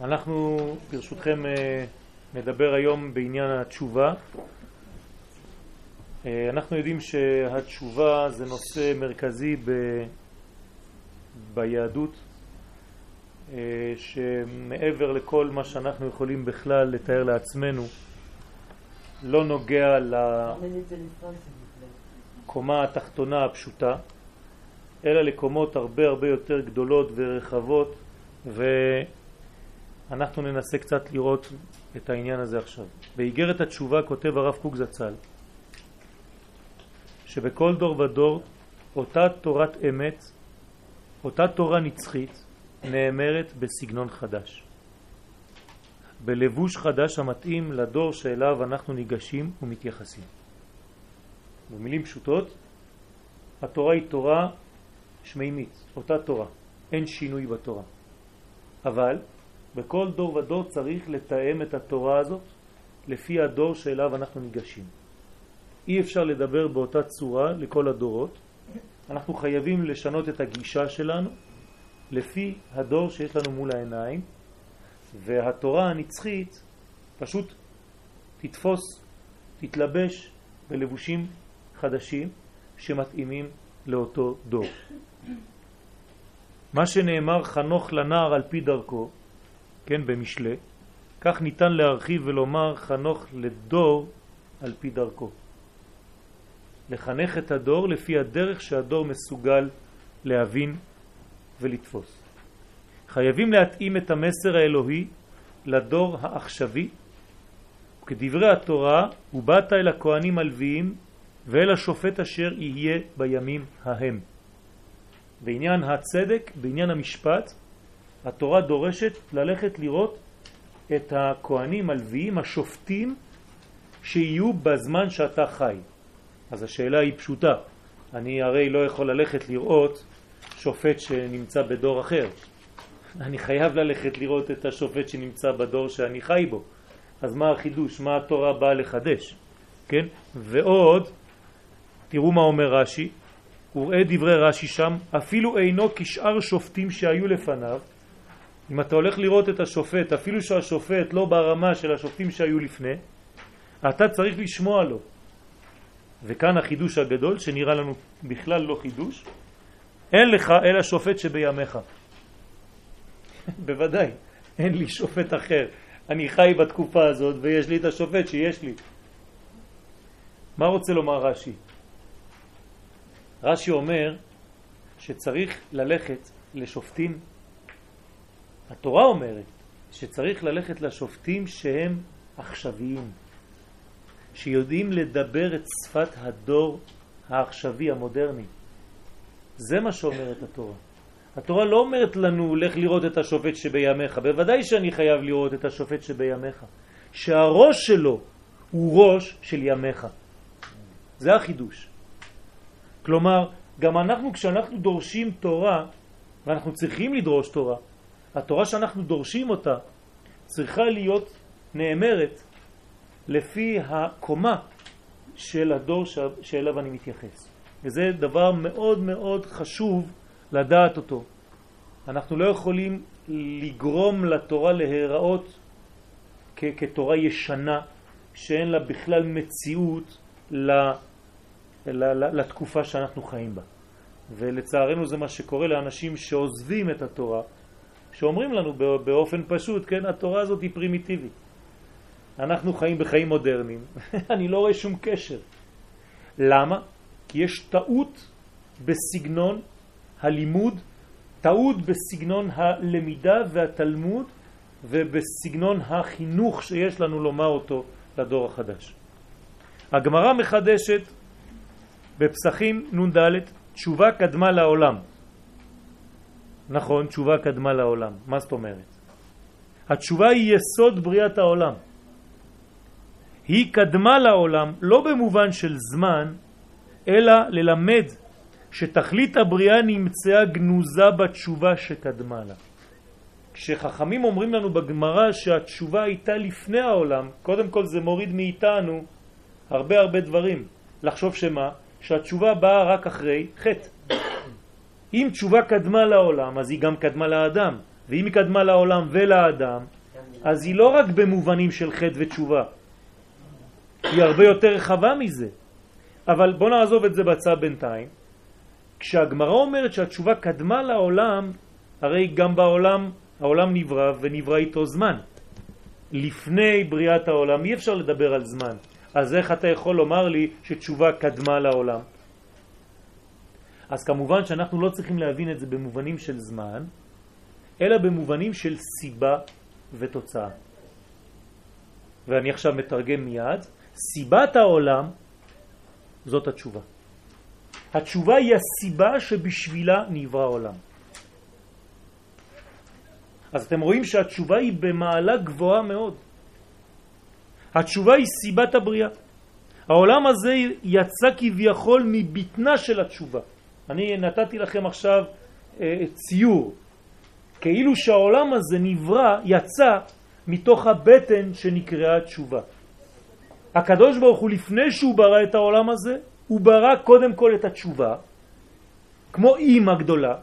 אנחנו ברשותכם אה, נדבר היום בעניין התשובה. אה, אנחנו יודעים שהתשובה זה נושא מרכזי ב... ביהדות, אה, שמעבר לכל מה שאנחנו יכולים בכלל לתאר לעצמנו, לא נוגע לקומה התחתונה הפשוטה, אלא לקומות הרבה הרבה יותר גדולות ורחבות, ואנחנו ננסה קצת לראות את העניין הזה עכשיו. באיגרת התשובה כותב הרב קוק זצ"ל שבכל דור ודור אותה תורת אמת, אותה תורה נצחית, נאמרת בסגנון חדש. בלבוש חדש המתאים לדור שאליו אנחנו ניגשים ומתייחסים. במילים פשוטות, התורה היא תורה שמימית, אותה תורה, אין שינוי בתורה. אבל בכל דור ודור צריך לתאם את התורה הזאת לפי הדור שאליו אנחנו ניגשים. אי אפשר לדבר באותה צורה לכל הדורות, אנחנו חייבים לשנות את הגישה שלנו לפי הדור שיש לנו מול העיניים, והתורה הנצחית פשוט תתפוס, תתלבש בלבושים חדשים שמתאימים לאותו דור. מה שנאמר חנוך לנער על פי דרכו, כן, במשלה, כך ניתן להרחיב ולומר חנוך לדור על פי דרכו. לחנך את הדור לפי הדרך שהדור מסוגל להבין ולתפוס. חייבים להתאים את המסר האלוהי לדור העכשווי, וכדברי התורה, ובאת אל הכהנים הלוויים ואל השופט אשר יהיה בימים ההם. בעניין הצדק, בעניין המשפט, התורה דורשת ללכת לראות את הכהנים הלוויים, השופטים, שיהיו בזמן שאתה חי. אז השאלה היא פשוטה. אני הרי לא יכול ללכת לראות שופט שנמצא בדור אחר. אני חייב ללכת לראות את השופט שנמצא בדור שאני חי בו. אז מה החידוש? מה התורה באה לחדש? כן? ועוד, תראו מה אומר רש"י, וראה דברי רש"י שם, אפילו אינו כשאר שופטים שהיו לפניו. אם אתה הולך לראות את השופט, אפילו שהשופט לא ברמה של השופטים שהיו לפני, אתה צריך לשמוע לו. וכאן החידוש הגדול, שנראה לנו בכלל לא חידוש, אין לך אלא שופט שבימיך. בוודאי, אין לי שופט אחר. אני חי בתקופה הזאת ויש לי את השופט שיש לי. מה רוצה לומר רש"י? רש"י אומר שצריך ללכת לשופטים, התורה אומרת שצריך ללכת לשופטים שהם עכשוויים, שיודעים לדבר את שפת הדור העכשווי המודרני. זה מה שאומרת התורה. התורה לא אומרת לנו, לך לראות את השופט שבימיך. בוודאי שאני חייב לראות את השופט שבימיך. שהראש שלו הוא ראש של ימיך. זה החידוש. כלומר, גם אנחנו כשאנחנו דורשים תורה, ואנחנו צריכים לדרוש תורה, התורה שאנחנו דורשים אותה צריכה להיות נאמרת לפי הקומה של הדור שאליו אני מתייחס. וזה דבר מאוד מאוד חשוב לדעת אותו. אנחנו לא יכולים לגרום לתורה להיראות כתורה ישנה שאין לה בכלל מציאות לתקופה שאנחנו חיים בה. ולצערנו זה מה שקורה לאנשים שעוזבים את התורה, שאומרים לנו באופן פשוט, כן, התורה הזאת היא פרימיטיבית. אנחנו חיים בחיים מודרניים, אני לא רואה שום קשר. למה? כי יש טעות בסגנון הלימוד, טעות בסגנון הלמידה והתלמוד ובסגנון החינוך שיש לנו לומר אותו לדור החדש. הגמרא מחדשת בפסחים נ"ד, תשובה קדמה לעולם. נכון, תשובה קדמה לעולם. מה זאת אומרת? התשובה היא יסוד בריאת העולם. היא קדמה לעולם לא במובן של זמן, אלא ללמד שתכלית הבריאה נמצאה גנוזה בתשובה שקדמה לה. כשחכמים אומרים לנו בגמרא שהתשובה הייתה לפני העולם, קודם כל זה מוריד מאיתנו הרבה הרבה דברים. לחשוב שמה? שהתשובה באה רק אחרי חטא. אם תשובה קדמה לעולם, אז היא גם קדמה לאדם. ואם היא קדמה לעולם ולאדם, אז היא לא רק במובנים של חטא ותשובה, היא הרבה יותר רחבה מזה. אבל בוא נעזוב את זה בצד בינתיים. כשהגמרא אומרת שהתשובה קדמה לעולם, הרי גם בעולם, העולם נברא ונברא איתו זמן. לפני בריאת העולם אי אפשר לדבר על זמן. אז איך אתה יכול לומר לי שתשובה קדמה לעולם? אז כמובן שאנחנו לא צריכים להבין את זה במובנים של זמן, אלא במובנים של סיבה ותוצאה. ואני עכשיו מתרגם מיד, סיבת העולם זאת התשובה. התשובה היא הסיבה שבשבילה נברא העולם. אז אתם רואים שהתשובה היא במעלה גבוהה מאוד. התשובה היא סיבת הבריאה. העולם הזה יצא כביכול מבטנה של התשובה. אני נתתי לכם עכשיו אה, ציור, כאילו שהעולם הזה נברא, יצא מתוך הבטן שנקראה תשובה. הקדוש ברוך הוא לפני שהוא ברא את העולם הזה, הוא ברא קודם כל את התשובה, כמו אימא גדולה,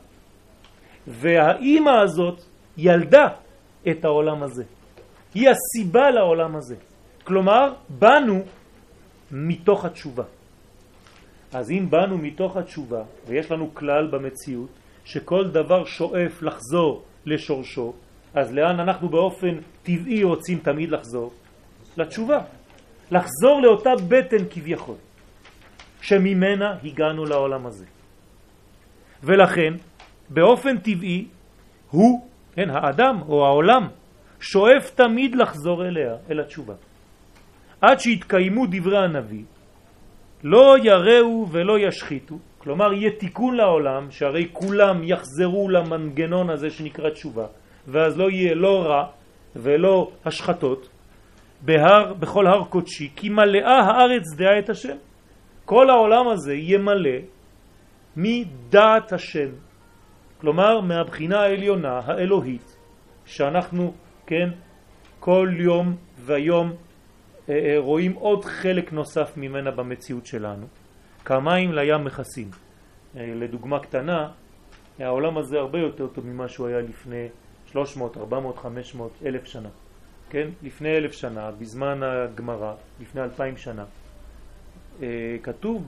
והאימא הזאת ילדה את העולם הזה. היא הסיבה לעולם הזה. כלומר, באנו מתוך התשובה. אז אם באנו מתוך התשובה, ויש לנו כלל במציאות, שכל דבר שואף לחזור לשורשו, אז לאן אנחנו באופן טבעי רוצים תמיד לחזור? לתשובה. לחזור לאותה בטן כביכול, שממנה הגענו לעולם הזה. ולכן, באופן טבעי, הוא, כן, האדם או העולם, שואף תמיד לחזור אליה, אל התשובה. עד שיתקיימו דברי הנביא, לא יראו ולא ישחיתו, כלומר יהיה תיקון לעולם, שהרי כולם יחזרו למנגנון הזה שנקרא תשובה, ואז לא יהיה לא רע ולא השחתות, בהר, בכל הר קודשי, כי מלאה הארץ דעה את השם. כל העולם הזה יהיה מלא מדעת השם, כלומר מהבחינה העליונה, האלוהית, שאנחנו, כן, כל יום ויום רואים עוד חלק נוסף ממנה במציאות שלנו. כמים לים מכסים. אה, לדוגמה קטנה, העולם הזה הרבה יותר טוב ממה שהוא היה לפני 300, 400, 500, אלף שנה. כן? לפני אלף שנה, בזמן הגמרא, לפני אלפיים שנה, כתוב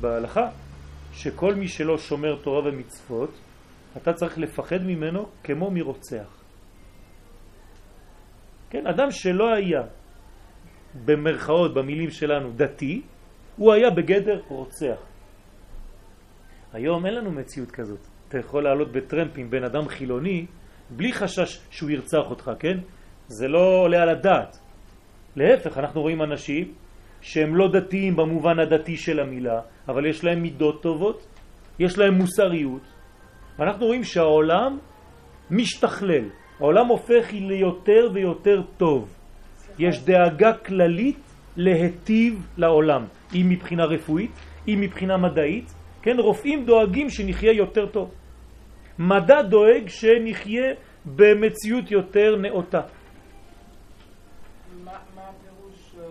בהלכה שכל מי שלא שומר תורה ומצוות, אתה צריך לפחד ממנו כמו מרוצח. כן, אדם שלא היה במרכאות, במילים שלנו, דתי, הוא היה בגדר רוצח. היום אין לנו מציאות כזאת. אתה יכול לעלות בטרמפ בן אדם חילוני בלי חשש שהוא ירצח אותך, כן? זה לא עולה על הדעת. להפך, אנחנו רואים אנשים שהם לא דתיים במובן הדתי של המילה, אבל יש להם מידות טובות, יש להם מוסריות. ואנחנו רואים שהעולם משתכלל, העולם הופך ליותר ויותר טוב. יש דאגה כללית להטיב לעולם, אם מבחינה רפואית, אם מבחינה מדעית, כן, רופאים דואגים שנחיה יותר טוב. מדע דואג שנחיה במציאות יותר נאותה. מה הפירוש אה,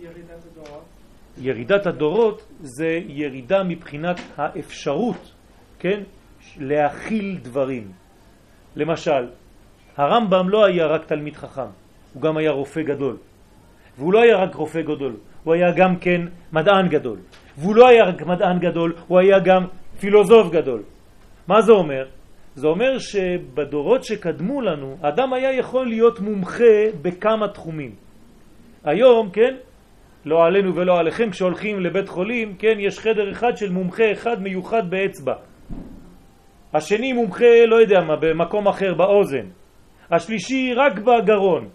ירידת הדורות? ירידת הדורות זה ירידה מבחינת האפשרות, כן, להכיל דברים. למשל, הרמב"ם לא היה רק תלמיד חכם, הוא גם היה רופא גדול. והוא לא היה רק רופא גדול, הוא היה גם כן מדען גדול. והוא לא היה רק מדען גדול, הוא היה גם פילוסוף גדול. מה זה אומר? זה אומר שבדורות שקדמו לנו, אדם היה יכול להיות מומחה בכמה תחומים. היום, כן, לא עלינו ולא עליכם, כשהולכים לבית חולים, כן, יש חדר אחד של מומחה אחד מיוחד באצבע. השני מומחה, לא יודע מה, במקום אחר, באוזן. השלישי רק בגרון.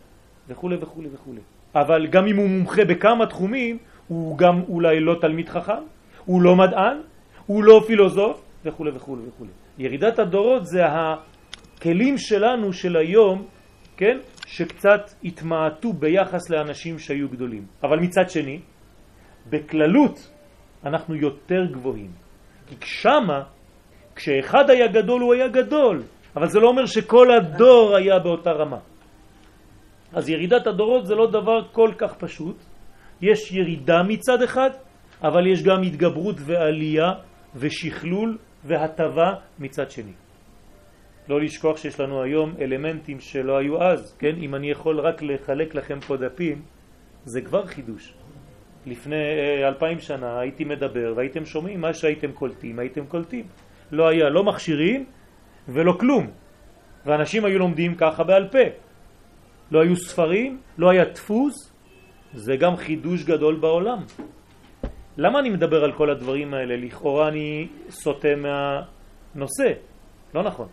וכו' וכו' וכו'. אבל גם אם הוא מומחה בכמה תחומים, הוא גם אולי לא תלמיד חכם, הוא לא מדען, הוא לא פילוסוף וכו' וכו' וכו'. ירידת הדורות זה הכלים שלנו של היום, כן, שקצת התמעטו ביחס לאנשים שהיו גדולים. אבל מצד שני, בכללות אנחנו יותר גבוהים. כי שמה, כשאחד היה גדול הוא היה גדול, אבל זה לא אומר שכל הדור היה באותה רמה. אז ירידת הדורות זה לא דבר כל כך פשוט. יש ירידה מצד אחד, אבל יש גם התגברות ועלייה ושכלול והטבה מצד שני. לא לשכוח שיש לנו היום אלמנטים שלא היו אז, כן? אם אני יכול רק לחלק לכם פה דפים, זה כבר חידוש. לפני אה, אלפיים שנה הייתי מדבר והייתם שומעים מה שהייתם קולטים, הייתם קולטים. לא היה לא מכשירים ולא כלום. ואנשים היו לומדים ככה בעל פה. לא היו ספרים, לא היה דפוס, זה גם חידוש גדול בעולם. למה אני מדבר על כל הדברים האלה? לכאורה אני סוטה מהנושא. לא נכון.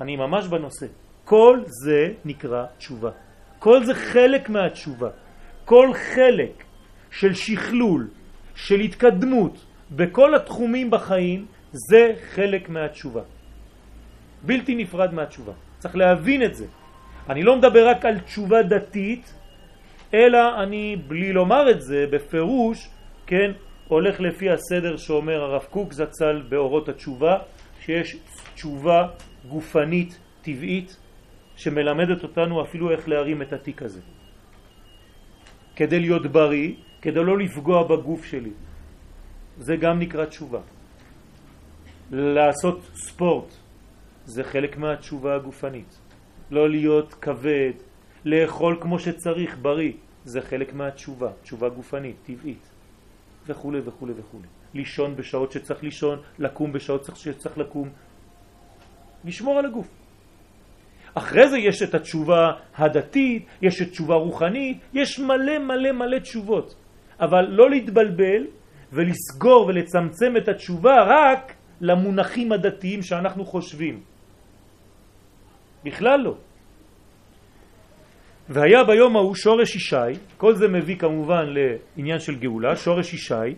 אני ממש בנושא. כל זה נקרא תשובה. כל זה חלק מהתשובה. כל חלק של שכלול, של התקדמות בכל התחומים בחיים, זה חלק מהתשובה. בלתי נפרד מהתשובה. צריך להבין את זה. אני לא מדבר רק על תשובה דתית, אלא אני, בלי לומר את זה, בפירוש, כן, הולך לפי הסדר שאומר הרב קוק זצ"ל באורות התשובה, שיש תשובה גופנית טבעית שמלמדת אותנו אפילו איך להרים את התיק הזה. כדי להיות בריא, כדי לא לפגוע בגוף שלי. זה גם נקרא תשובה. לעשות ספורט זה חלק מהתשובה הגופנית. לא להיות כבד, לאכול כמו שצריך, בריא, זה חלק מהתשובה, תשובה גופנית, טבעית, וכו' וכו' וכו'. לישון בשעות שצריך לישון, לקום בשעות שצריך לקום, לשמור על הגוף. אחרי זה יש את התשובה הדתית, יש את תשובה רוחנית, יש מלא מלא מלא תשובות. אבל לא להתבלבל ולסגור ולצמצם את התשובה רק למונחים הדתיים שאנחנו חושבים. בכלל לא. והיה ביום ההוא שורש ישי, כל זה מביא כמובן לעניין של גאולה, שורש ישי,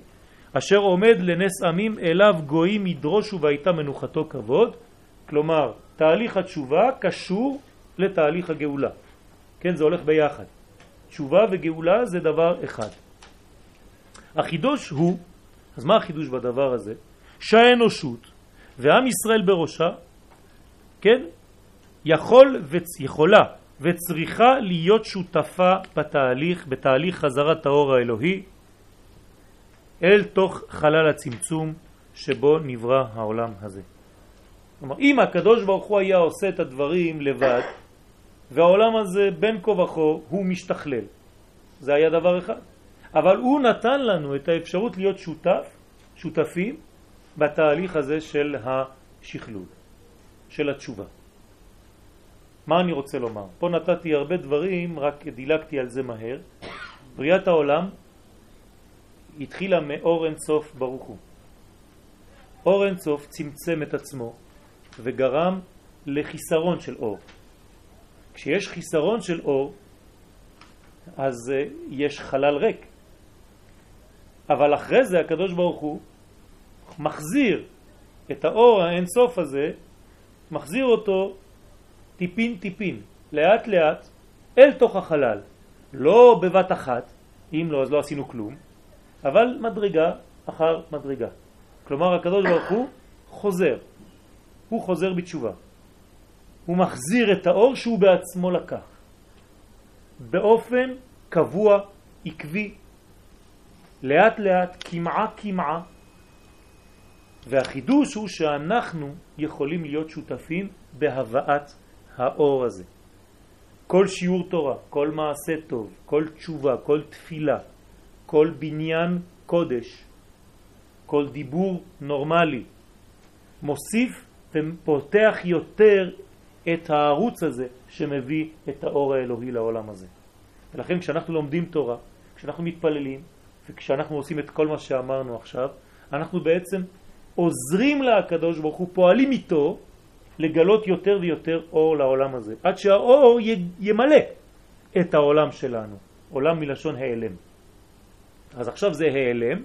אשר עומד לנס עמים אליו גויים ידרושו והייתה מנוחתו כבוד, כלומר תהליך התשובה קשור לתהליך הגאולה. כן, זה הולך ביחד. תשובה וגאולה זה דבר אחד. החידוש הוא, אז מה החידוש בדבר הזה? שהאנושות ועם ישראל בראשה, כן, יכול ויכולה וצריכה להיות שותפה בתהליך, בתהליך חזרת האור האלוהי אל תוך חלל הצמצום שבו נברא העולם הזה. כלומר, אם הקדוש ברוך הוא היה עושה את הדברים לבד, והעולם הזה בין כה וכה הוא משתכלל, זה היה דבר אחד. אבל הוא נתן לנו את האפשרות להיות שותף, שותפים, בתהליך הזה של השכלול, של התשובה. מה אני רוצה לומר? פה נתתי הרבה דברים, רק דילגתי על זה מהר. בריאת העולם התחילה מאור אינסוף ברוך הוא. אור אינסוף צמצם את עצמו וגרם לחיסרון של אור. כשיש חיסרון של אור, אז uh, יש חלל ריק. אבל אחרי זה הקדוש ברוך הוא מחזיר את האור האינסוף הזה, מחזיר אותו טיפין טיפין, לאט לאט, אל תוך החלל. לא בבת אחת, אם לא אז לא עשינו כלום, אבל מדרגה אחר מדרגה. כלומר הקדוש ברוך הוא חוזר, הוא חוזר בתשובה. הוא מחזיר את האור שהוא בעצמו לקח. באופן קבוע, עקבי, לאט לאט, כמעה כמעה. והחידוש הוא שאנחנו יכולים להיות שותפים בהבאת האור הזה. כל שיעור תורה, כל מעשה טוב, כל תשובה, כל תפילה, כל בניין קודש, כל דיבור נורמלי, מוסיף ופותח יותר את הערוץ הזה שמביא את האור האלוהי לעולם הזה. ולכן כשאנחנו לומדים תורה, כשאנחנו מתפללים וכשאנחנו עושים את כל מה שאמרנו עכשיו, אנחנו בעצם עוזרים לקדוש ברוך הוא, פועלים איתו לגלות יותר ויותר אור לעולם הזה, עד שהאור ימלא את העולם שלנו, עולם מלשון העלם. אז עכשיו זה העלם,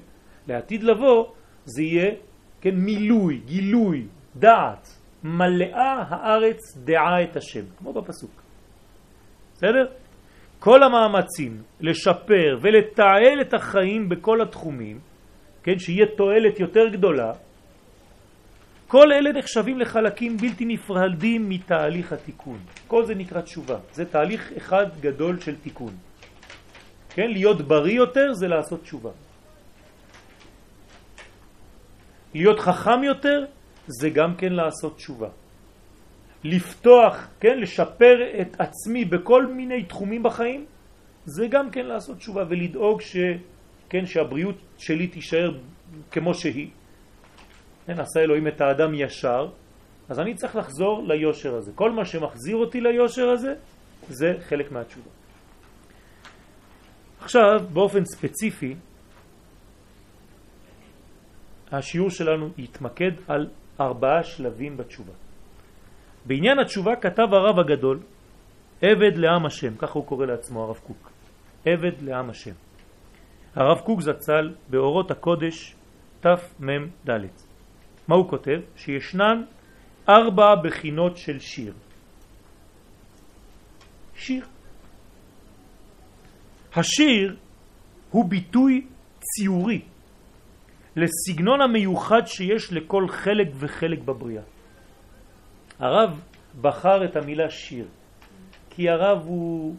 לעתיד לבוא זה יהיה כן, מילוי, גילוי, דעת, מלאה הארץ דעה את השם, כמו בפסוק. בסדר? כל המאמצים לשפר ולתעל את החיים בכל התחומים, כן, שיהיה תועלת יותר גדולה, כל אלה נחשבים לחלקים בלתי נפרדים מתהליך התיקון. כל זה נקרא תשובה. זה תהליך אחד גדול של תיקון. כן, להיות בריא יותר זה לעשות תשובה. להיות חכם יותר זה גם כן לעשות תשובה. לפתוח, כן, לשפר את עצמי בכל מיני תחומים בחיים, זה גם כן לעשות תשובה ולדאוג ש, כן, שהבריאות שלי תישאר כמו שהיא. כן, עשה אלוהים את האדם ישר, אז אני צריך לחזור ליושר הזה. כל מה שמחזיר אותי ליושר הזה, זה חלק מהתשובה. עכשיו, באופן ספציפי, השיעור שלנו יתמקד על ארבעה שלבים בתשובה. בעניין התשובה כתב הרב הגדול, עבד לעם השם, ככה הוא קורא לעצמו הרב קוק, עבד לעם השם. הרב קוק זצ"ל באורות הקודש תמ"ד. מה הוא כותב? שישנן ארבע בחינות של שיר. שיר. השיר הוא ביטוי ציורי לסגנון המיוחד שיש לכל חלק וחלק בבריאה. הרב בחר את המילה שיר, כי הרב הוא,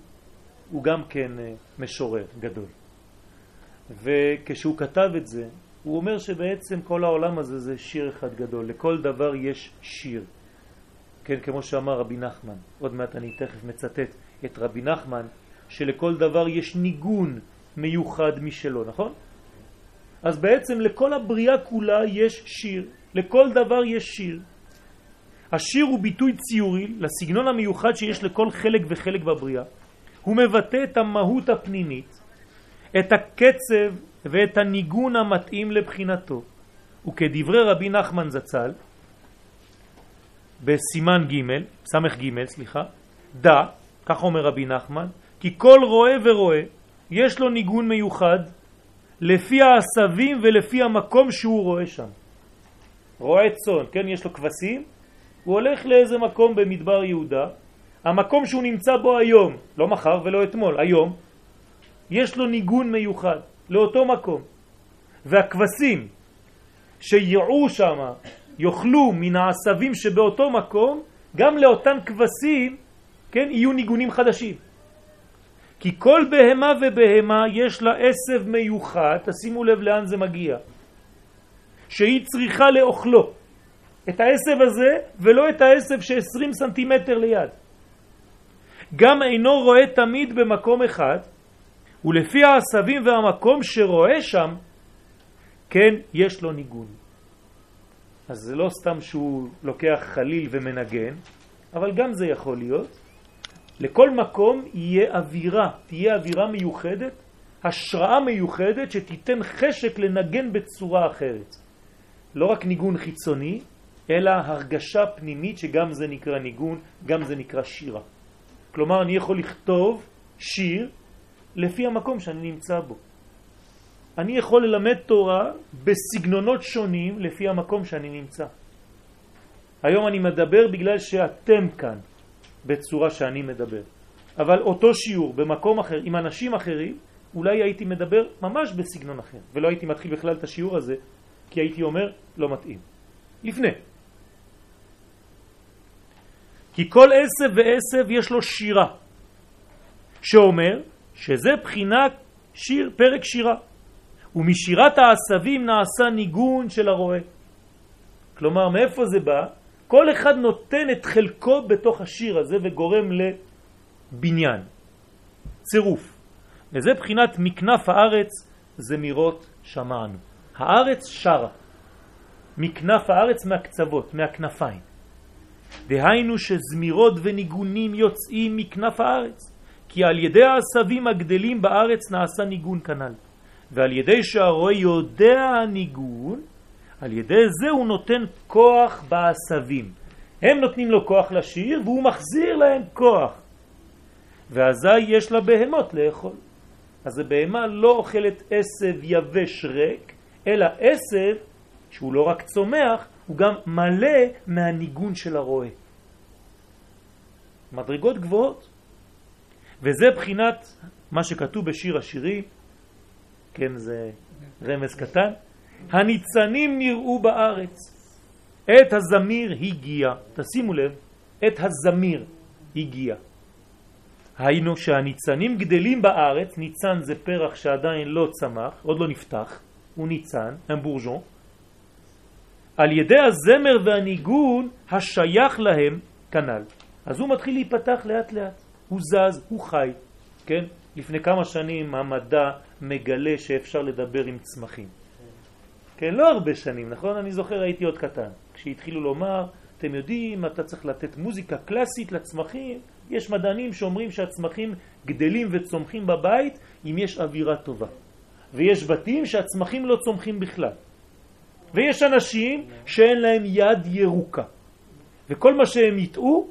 הוא גם כן אה, משורר גדול. וכשהוא כתב את זה, הוא אומר שבעצם כל העולם הזה זה שיר אחד גדול, לכל דבר יש שיר. כן, כמו שאמר רבי נחמן, עוד מעט אני תכף מצטט את רבי נחמן, שלכל דבר יש ניגון מיוחד משלו, נכון? אז בעצם לכל הבריאה כולה יש שיר, לכל דבר יש שיר. השיר הוא ביטוי ציורי לסגנון המיוחד שיש לכל חלק וחלק בבריאה. הוא מבטא את המהות הפנימית, את הקצב ואת הניגון המתאים לבחינתו. וכדברי רבי נחמן זצ"ל, בסימן ג', סמך ג', סליחה, דע, כך אומר רבי נחמן, כי כל רואה ורואה יש לו ניגון מיוחד לפי העשבים ולפי המקום שהוא רואה שם. רועה צאן, כן, יש לו כבשים, הוא הולך לאיזה מקום במדבר יהודה, המקום שהוא נמצא בו היום, לא מחר ולא אתמול, היום, יש לו ניגון מיוחד לאותו מקום. והכבשים שיעו שם, יאכלו מן העשבים שבאותו מקום, גם לאותן כבשים, כן, יהיו ניגונים חדשים. כי כל בהמה ובהמה יש לה עשב מיוחד, תשימו לב לאן זה מגיע, שהיא צריכה לאוכלו. את העשב הזה ולא את העשב ש-20 סנטימטר ליד. גם אינו רואה תמיד במקום אחד, ולפי העשבים והמקום שרואה שם, כן, יש לו ניגון. אז זה לא סתם שהוא לוקח חליל ומנגן, אבל גם זה יכול להיות. לכל מקום יהיה אווירה, תהיה אווירה מיוחדת, השראה מיוחדת שתיתן חשק לנגן בצורה אחרת. לא רק ניגון חיצוני, אלא הרגשה פנימית שגם זה נקרא ניגון, גם זה נקרא שירה. כלומר, אני יכול לכתוב שיר לפי המקום שאני נמצא בו. אני יכול ללמד תורה בסגנונות שונים לפי המקום שאני נמצא. היום אני מדבר בגלל שאתם כאן. בצורה שאני מדבר. אבל אותו שיעור במקום אחר, עם אנשים אחרים, אולי הייתי מדבר ממש בסגנון אחר, ולא הייתי מתחיל בכלל את השיעור הזה, כי הייתי אומר, לא מתאים. לפני. כי כל עשב ועשב יש לו שירה, שאומר שזה בחינת שיר, פרק שירה. ומשירת העשבים נעשה ניגון של הרועה. כלומר, מאיפה זה בא? כל אחד נותן את חלקו בתוך השיר הזה וגורם לבניין, צירוף. וזה בחינת מקנף הארץ, זמירות שמענו. הארץ שרה, מקנף הארץ מהקצוות, מהכנפיים. דהיינו שזמירות וניגונים יוצאים מכנף הארץ, כי על ידי העשבים הגדלים בארץ נעשה ניגון כנל, ועל ידי שהרואה יודע הניגון, על ידי זה הוא נותן כוח בעשבים. הם נותנים לו כוח לשיר והוא מחזיר להם כוח. ואזי יש לה בהמות לאכול. אז הבהמה לא אוכלת עשב יבש ריק, אלא עשב שהוא לא רק צומח, הוא גם מלא מהניגון של הרועה. מדרגות גבוהות. וזה בחינת מה שכתוב בשיר השירים, כן, זה רמז קטן, הניצנים נראו בארץ. את הזמיר הגיע, תשימו לב, את הזמיר הגיע. היינו שהניצנים גדלים בארץ, ניצן זה פרח שעדיין לא צמח, עוד לא נפתח, הוא ניצן, הם על ידי הזמר והניגון השייך להם כנ"ל. אז הוא מתחיל להיפתח לאט לאט, הוא זז, הוא חי, כן? לפני כמה שנים המדע מגלה שאפשר לדבר עם צמחים. כן, לא הרבה שנים, נכון? אני זוכר הייתי עוד קטן. כשהתחילו לומר, אתם יודעים, אתה צריך לתת מוזיקה קלאסית לצמחים, יש מדענים שאומרים שהצמחים גדלים וצומחים בבית אם יש אווירה טובה. ויש בתים שהצמחים לא צומחים בכלל. ויש אנשים שאין להם יד ירוקה. וכל מה שהם יטעו,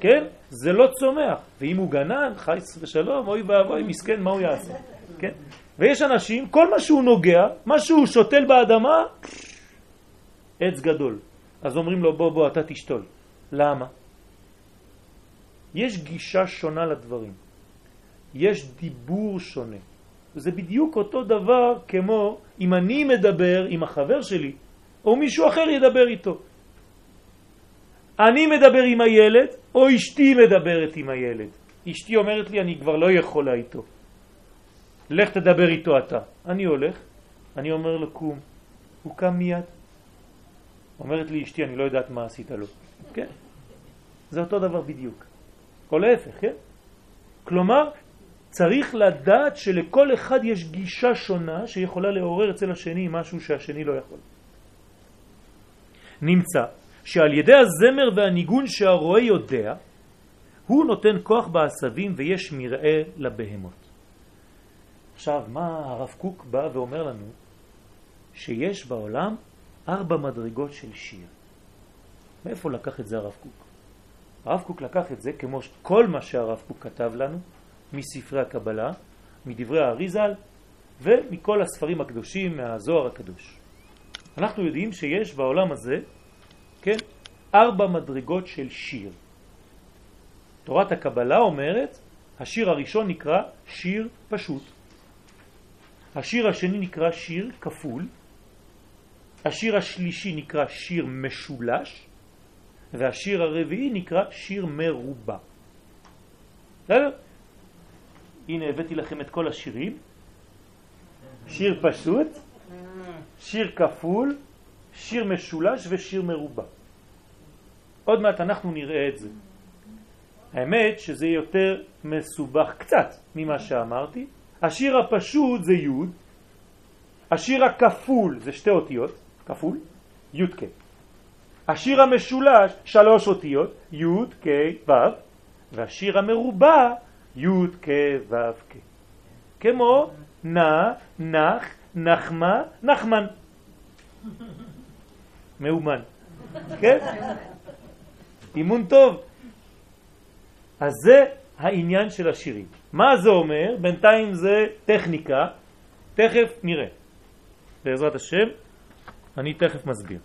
כן, זה לא צומח. ואם הוא גנן, חי ושלום, אוי ואבוי, מסכן, מה הוא יעשה? כן? ויש אנשים, כל מה שהוא נוגע, מה שהוא שותל באדמה, עץ גדול. אז אומרים לו, בוא, בוא, אתה תשתול. למה? יש גישה שונה לדברים. יש דיבור שונה. זה בדיוק אותו דבר כמו אם אני מדבר עם החבר שלי, או מישהו אחר ידבר איתו. אני מדבר עם הילד, או אשתי מדברת עם הילד. אשתי אומרת לי, אני כבר לא יכולה איתו. לך תדבר איתו אתה. אני הולך, אני אומר לו, קום. הוא קם מיד. אומרת לי אשתי, אני לא יודעת מה עשית לו. כן? זה אותו דבר בדיוק. או להפך, כן? כלומר, צריך לדעת שלכל אחד יש גישה שונה שיכולה לעורר אצל השני משהו שהשני לא יכול. נמצא שעל ידי הזמר והניגון שהרועה יודע, הוא נותן כוח בעשבים ויש מראה לבהמות. עכשיו, מה הרב קוק בא ואומר לנו? שיש בעולם ארבע מדרגות של שיר. מאיפה לקח את זה הרב קוק? הרב קוק לקח את זה כמו כל מה שהרב קוק כתב לנו מספרי הקבלה, מדברי האריזל ומכל הספרים הקדושים מהזוהר הקדוש. אנחנו יודעים שיש בעולם הזה, כן, ארבע מדרגות של שיר. תורת הקבלה אומרת, השיר הראשון נקרא שיר פשוט. השיר השני נקרא שיר כפול, השיר השלישי נקרא שיר משולש, והשיר הרביעי נקרא שיר מרובע. בסדר? הנה הבאתי לכם את כל השירים. שיר פשוט, שיר כפול, שיר משולש ושיר מרובע. עוד מעט אנחנו נראה את זה. האמת שזה יותר מסובך קצת ממה שאמרתי. השיר הפשוט זה י', השיר הכפול זה שתי אותיות, כפול, י' כ'. השיר המשולש, שלוש אותיות, י' כ' ו', והשיר המרובע, י' כ' ו' כ'. כמו נע, נח, נחמה, נחמן. מאומן. כן? אימון טוב. אז זה העניין של השירים. מה זה אומר? בינתיים זה טכניקה, תכף נראה. בעזרת השם, אני תכף מסביר.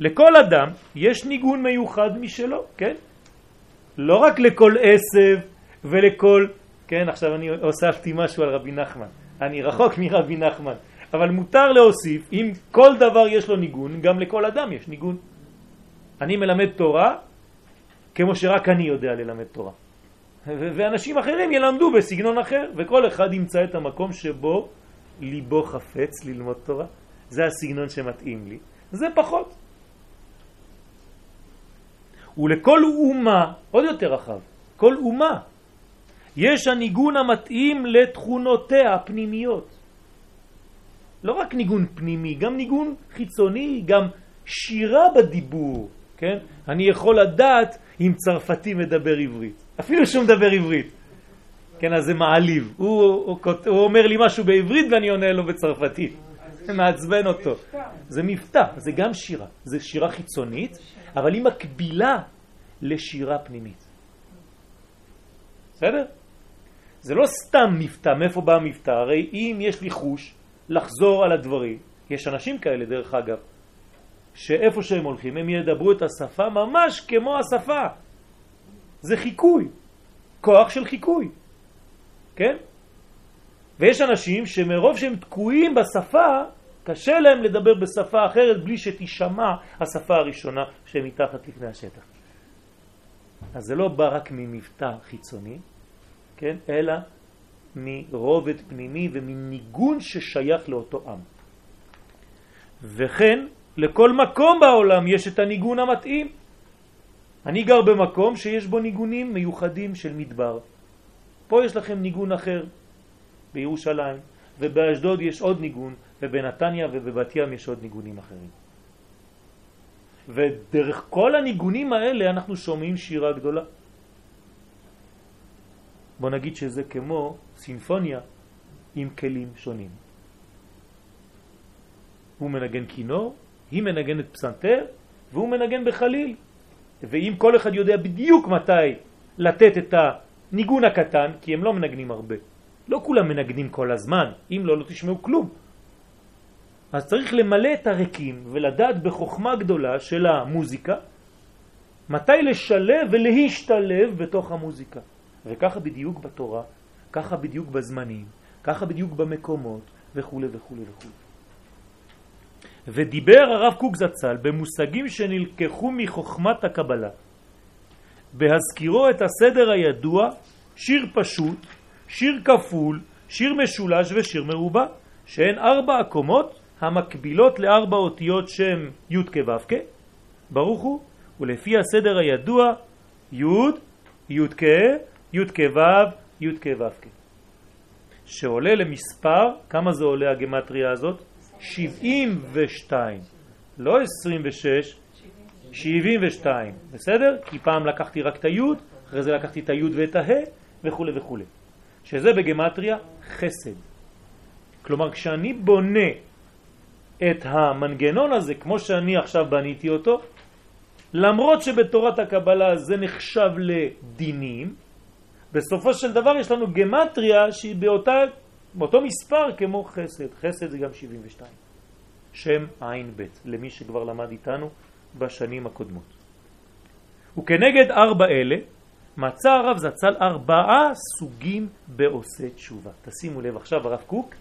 לכל אדם יש ניגון מיוחד משלו, כן? לא רק לכל עשב ולכל, כן, עכשיו אני הוספתי משהו על רבי נחמן, אני רחוק מרבי נחמן, אבל מותר להוסיף, אם כל דבר יש לו ניגון, גם לכל אדם יש ניגון. אני מלמד תורה כמו שרק אני יודע ללמד תורה. ואנשים אחרים ילמדו בסגנון אחר, וכל אחד ימצא את המקום שבו ליבו חפץ ללמוד תורה. זה הסגנון שמתאים לי. זה פחות. ולכל אומה, עוד יותר רחב, כל אומה, יש הניגון המתאים לתכונותיה הפנימיות. לא רק ניגון פנימי, גם ניגון חיצוני, גם שירה בדיבור, כן? אני יכול לדעת אם צרפתי מדבר עברית, אפילו שהוא מדבר עברית. כן, אז זה מעליב. הוא, הוא, הוא, אומר לי משהו בעברית ואני עונה לו בצרפתית. מעצבן אותו. זה מבטא, זה גם שירה. זה שירה חיצונית, אבל היא מקבילה לשירה פנימית. בסדר? זה לא סתם מבטא, מאיפה בא המבטא? הרי אם יש לי חוש לחזור על הדברים, יש אנשים כאלה דרך אגב, שאיפה שהם הולכים הם ידברו את השפה ממש כמו השפה. זה חיקוי, כוח של חיקוי, כן? ויש אנשים שמרוב שהם תקועים בשפה, קשה להם לדבר בשפה אחרת בלי שתשמע השפה הראשונה שהם מתחת לפני השטח. אז זה לא בא רק ממבטא חיצוני, כן? אלא מרובד פנימי ומניגון ששייך לאותו עם. וכן, לכל מקום בעולם יש את הניגון המתאים. אני גר במקום שיש בו ניגונים מיוחדים של מדבר. פה יש לכם ניגון אחר בירושלים, ובאשדוד יש עוד ניגון, ובנתניה ובבת ים יש עוד ניגונים אחרים. ודרך כל הניגונים האלה אנחנו שומעים שירה גדולה. בוא נגיד שזה כמו סימפוניה עם כלים שונים. הוא מנגן כינור, היא מנגנת פסנתר, והוא מנגן בחליל. ואם כל אחד יודע בדיוק מתי לתת את הניגון הקטן, כי הם לא מנגנים הרבה, לא כולם מנגנים כל הזמן, אם לא, לא תשמעו כלום. אז צריך למלא את הריקים ולדעת בחוכמה גדולה של המוזיקה מתי לשלב ולהשתלב בתוך המוזיקה. וככה בדיוק בתורה, ככה בדיוק בזמנים, ככה בדיוק במקומות וכו' וכו' וכו'. ודיבר הרב קוק זצ"ל במושגים שנלקחו מחוכמת הקבלה, בהזכירו את הסדר הידוע, שיר פשוט, שיר כפול, שיר משולש ושיר מרובע, שהן ארבע הקומות המקבילות לארבע אותיות שם י' כו' ברוך הוא, ולפי הסדר הידוע י', י' כ', י' כו', י' כו' שעולה למספר, כמה זה עולה הגמטריה הזאת? 72, לא 26, 72, בסדר? כי פעם לקחתי רק את היוד, אחרי זה לקחתי את היוד ואת ההא וכו' וכו'. שזה בגמטריה חסד. כלומר, כשאני בונה את המנגנון הזה, כמו שאני עכשיו בניתי אותו, למרות שבתורת הקבלה זה נחשב לדינים, בסופו של דבר יש לנו גמטריה שהיא באותה באותו מספר כמו חסד, חסד זה גם 72. שם עין ב', למי שכבר למד איתנו בשנים הקודמות. וכנגד ארבע אלה מצא הרב זצ"ל ארבעה סוגים בעושה תשובה. תשימו לב עכשיו הרב קוק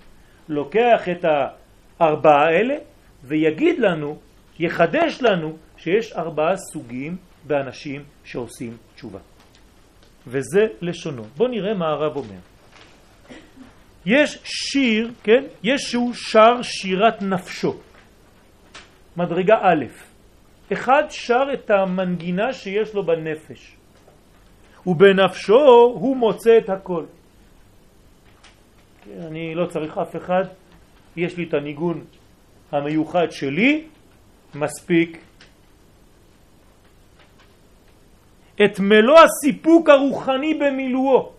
לוקח את הארבעה האלה ויגיד לנו, יחדש לנו שיש ארבעה סוגים באנשים שעושים תשובה. וזה לשונו. בואו נראה מה הרב אומר. יש שיר, כן? יש שהוא שר שירת נפשו. מדרגה א', אחד שר את המנגינה שיש לו בנפש, ובנפשו הוא מוצא את הכל. כן, אני לא צריך אף אחד, יש לי את הניגון המיוחד שלי, מספיק. את מלוא הסיפוק הרוחני במילואו.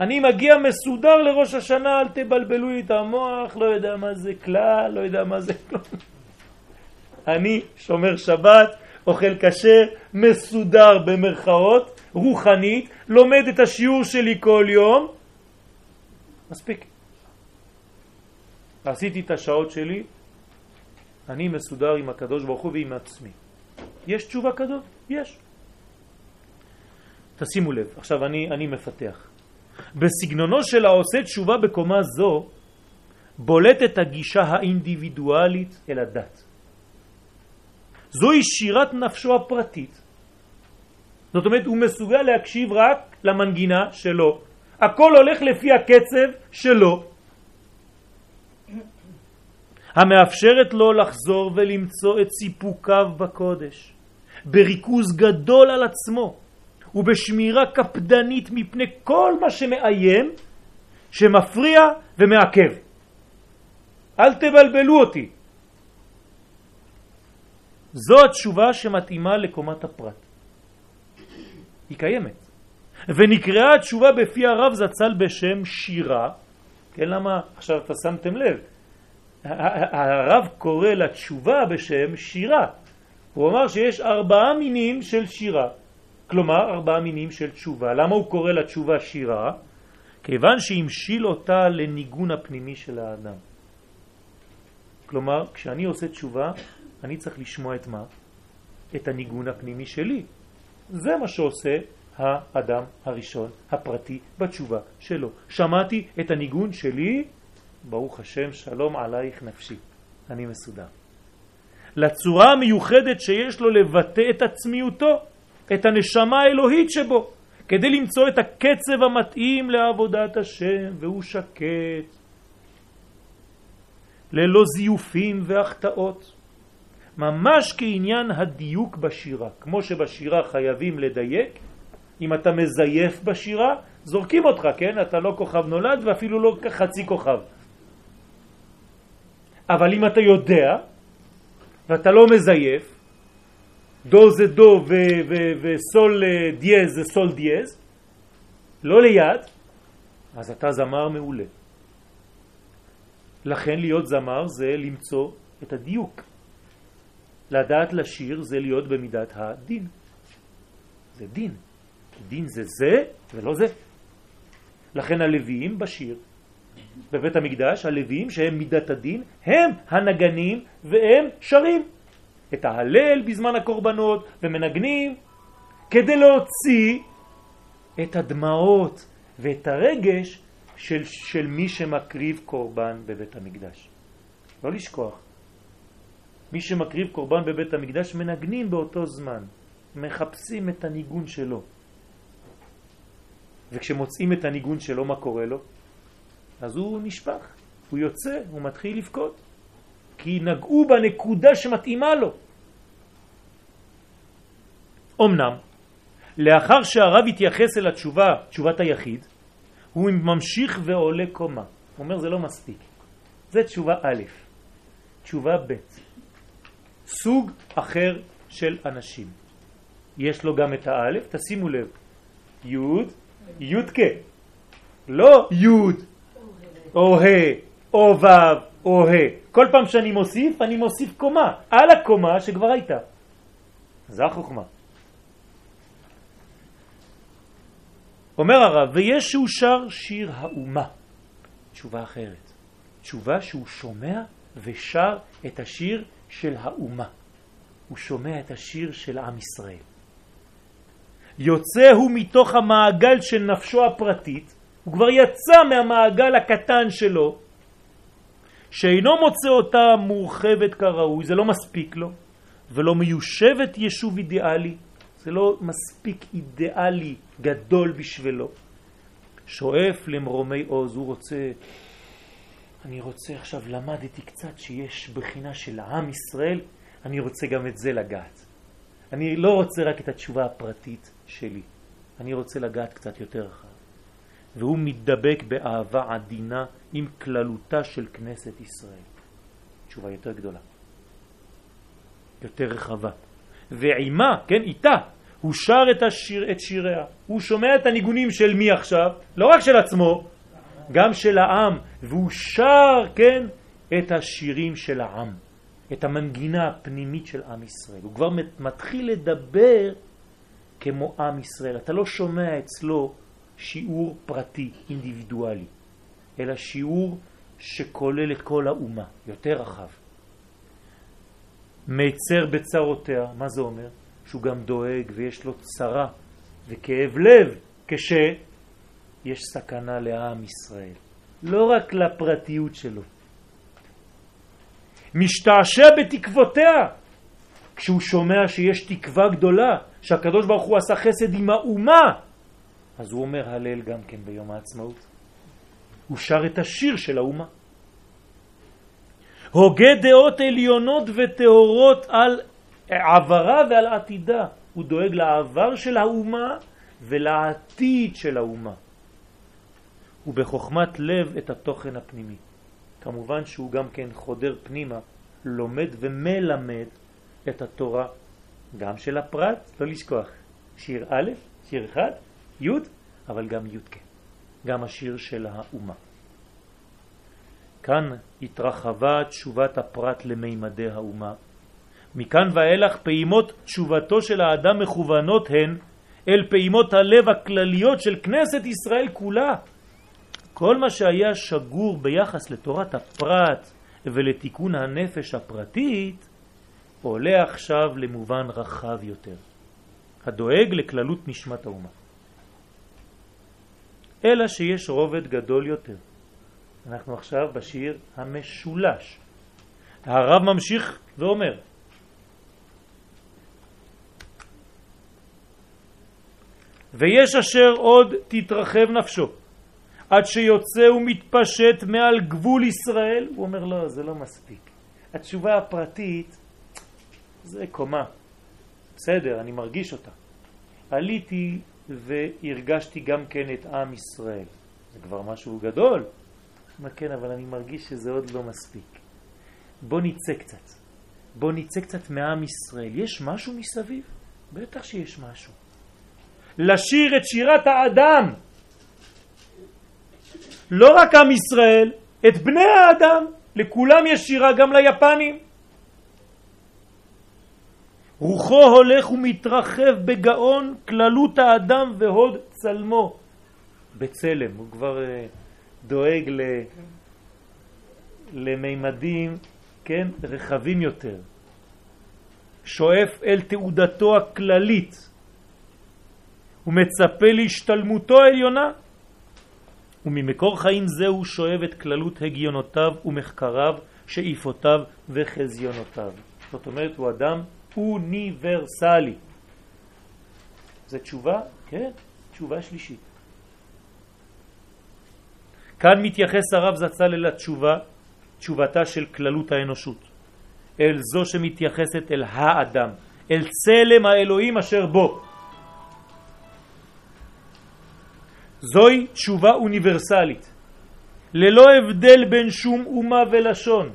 אני מגיע מסודר לראש השנה, אל תבלבלו לי את המוח, לא יודע מה זה כלל, לא יודע מה זה. אני שומר שבת, אוכל כשר, מסודר במרכאות, רוחנית, לומד את השיעור שלי כל יום, מספיק. עשיתי את השעות שלי, אני מסודר עם הקדוש ברוך הוא ועם עצמי. יש תשובה כזאת? יש. תשימו לב, עכשיו אני, אני מפתח. בסגנונו של העושה תשובה בקומה זו בולטת הגישה האינדיבידואלית אל הדת. זוהי שירת נפשו הפרטית. זאת אומרת, הוא מסוגל להקשיב רק למנגינה שלו. הכל הולך לפי הקצב שלו, המאפשרת לו לחזור ולמצוא את סיפוקיו בקודש, בריכוז גדול על עצמו, ובשמירה קפדנית מפני כל מה שמאיים, שמפריע ומעכב. אל תבלבלו אותי. זו התשובה שמתאימה לקומת הפרט. היא קיימת. ונקראה התשובה בפי הרב זצ"ל בשם שירה, כן למה עכשיו אתה שמתם לב, הרב קורא לתשובה בשם שירה. הוא אמר שיש ארבעה מינים של שירה. כלומר ארבעה מינים של תשובה. למה הוא קורא לתשובה שירה? כיוון שהמשיל אותה לניגון הפנימי של האדם. כלומר, כשאני עושה תשובה, אני צריך לשמוע את מה? את הניגון הפנימי שלי. זה מה שעושה האדם הראשון, הפרטי, בתשובה שלו. שמעתי את הניגון שלי, ברוך השם, שלום עלייך נפשי. אני מסודר. לצורה המיוחדת שיש לו לבטא את עצמיותו. את הנשמה האלוהית שבו, כדי למצוא את הקצב המתאים לעבודת השם, והוא שקט, ללא זיופים והחטאות, ממש כעניין הדיוק בשירה. כמו שבשירה חייבים לדייק, אם אתה מזייף בשירה, זורקים אותך, כן? אתה לא כוכב נולד ואפילו לא חצי כוכב. אבל אם אתה יודע ואתה לא מזייף, דו זה דו וסול אה, דיאז זה סול דיאז, לא ליד, אז אתה זמר מעולה. לכן להיות זמר זה למצוא את הדיוק. לדעת לשיר זה להיות במידת הדין. זה דין. דין זה זה ולא זה. לכן הלוויים בשיר, בבית המקדש, הלוויים שהם מידת הדין, הם הנגנים והם שרים את ההלל בזמן הקורבנות ומנגנים כדי להוציא את הדמעות ואת הרגש של, של מי שמקריב קורבן בבית המקדש. לא לשכוח. מי שמקריב קורבן בבית המקדש מנגנים באותו זמן, מחפשים את הניגון שלו. וכשמוצאים את הניגון שלו, מה קורה לו? אז הוא נשפך, הוא יוצא, הוא מתחיל לבכות, כי נגעו בנקודה שמתאימה לו. אמנם, לאחר שהרב התייחס אל התשובה, תשובת היחיד, הוא ממשיך ועולה קומה. הוא אומר זה לא מספיק. זה תשובה א', תשובה ב', סוג אחר של אנשים. יש לו גם את האלף, תשימו לב, י' י' כ', לא י' או ה' או ו' או ה'. כל פעם שאני מוסיף, אני מוסיף קומה, על הקומה שכבר הייתה. זה החוכמה. אומר הרב, ויש שהוא שר שיר האומה. תשובה אחרת. תשובה שהוא שומע ושר את השיר של האומה. הוא שומע את השיר של עם ישראל. יוצא הוא מתוך המעגל של נפשו הפרטית, הוא כבר יצא מהמעגל הקטן שלו, שאינו מוצא אותה מורחבת כראוי, זה לא מספיק לו, ולא מיושבת ישוב אידיאלי, זה לא מספיק אידיאלי גדול בשבילו. שואף למרומי עוז, הוא רוצה, אני רוצה עכשיו, למדתי קצת שיש בחינה של עם ישראל, אני רוצה גם את זה לגעת. אני לא רוצה רק את התשובה הפרטית שלי, אני רוצה לגעת קצת יותר רחב. והוא מתדבק באהבה עדינה עם כללותה של כנסת ישראל. תשובה יותר גדולה, יותר רחבה. ועימה, כן, איתה, הוא שר את, השיר, את שיריה. הוא שומע את הניגונים של מי עכשיו? לא רק של עצמו, גם של העם. והוא שר, כן, את השירים של העם. את המנגינה הפנימית של עם ישראל. הוא כבר מתחיל לדבר כמו עם ישראל. אתה לא שומע אצלו שיעור פרטי, אינדיבידואלי, אלא שיעור שכולל את כל האומה, יותר רחב. מיצר בצרותיה, מה זה אומר? שהוא גם דואג ויש לו צרה וכאב לב כשיש סכנה לעם ישראל. לא רק לפרטיות שלו. משתעשע בתקוותיה כשהוא שומע שיש תקווה גדולה, שהקדוש ברוך הוא עשה חסד עם האומה, אז הוא אומר הלל גם כן ביום העצמאות. הוא שר את השיר של האומה. הוגה דעות עליונות וטהורות על עברה ועל עתידה. הוא דואג לעבר של האומה ולעתיד של האומה. ובחוכמת לב את התוכן הפנימי. כמובן שהוא גם כן חודר פנימה, לומד ומלמד את התורה, גם של הפרט, לא לשכוח, שיר א', שיר אחד, י', אבל גם י' כן, גם השיר של האומה. כאן התרחבה תשובת הפרט למימדי האומה, מכאן ואילך פעימות תשובתו של האדם מכוונות הן אל פעימות הלב הכלליות של כנסת ישראל כולה. כל מה שהיה שגור ביחס לתורת הפרט ולתיקון הנפש הפרטית עולה עכשיו למובן רחב יותר, הדואג לכללות נשמת האומה. אלא שיש רובד גדול יותר. אנחנו עכשיו בשיר המשולש. הרב ממשיך ואומר, ויש אשר עוד תתרחב נפשו, עד שיוצא ומתפשט מעל גבול ישראל. הוא אומר, לא, זה לא מספיק. התשובה הפרטית, זה קומה. בסדר, אני מרגיש אותה. עליתי והרגשתי גם כן את עם ישראל. זה כבר משהו גדול. מה כן, אבל אני מרגיש שזה עוד לא מספיק. בוא נצא קצת. בוא נצא קצת מעם ישראל. יש משהו מסביב? בטח שיש משהו. לשיר את שירת האדם. לא רק עם ישראל, את בני האדם. לכולם יש שירה, גם ליפנים. רוחו הולך ומתרחב בגאון כללות האדם והוד צלמו. בצלם, הוא כבר uh, דואג ל... למימדים, כן, רחבים יותר. שואף אל תעודתו הכללית. הוא מצפה להשתלמותו העליונה. וממקור חיים זה הוא שואב את כללות הגיונותיו ומחקריו, שאיפותיו וחזיונותיו. זאת אומרת, הוא אדם אוניברסלי. זה תשובה? כן, תשובה שלישית. כאן מתייחס הרב זצ"ל אל התשובה, תשובתה של כללות האנושות, אל זו שמתייחסת אל האדם, אל צלם האלוהים אשר בו. זוהי תשובה אוניברסלית, ללא הבדל בין שום אומה ולשון,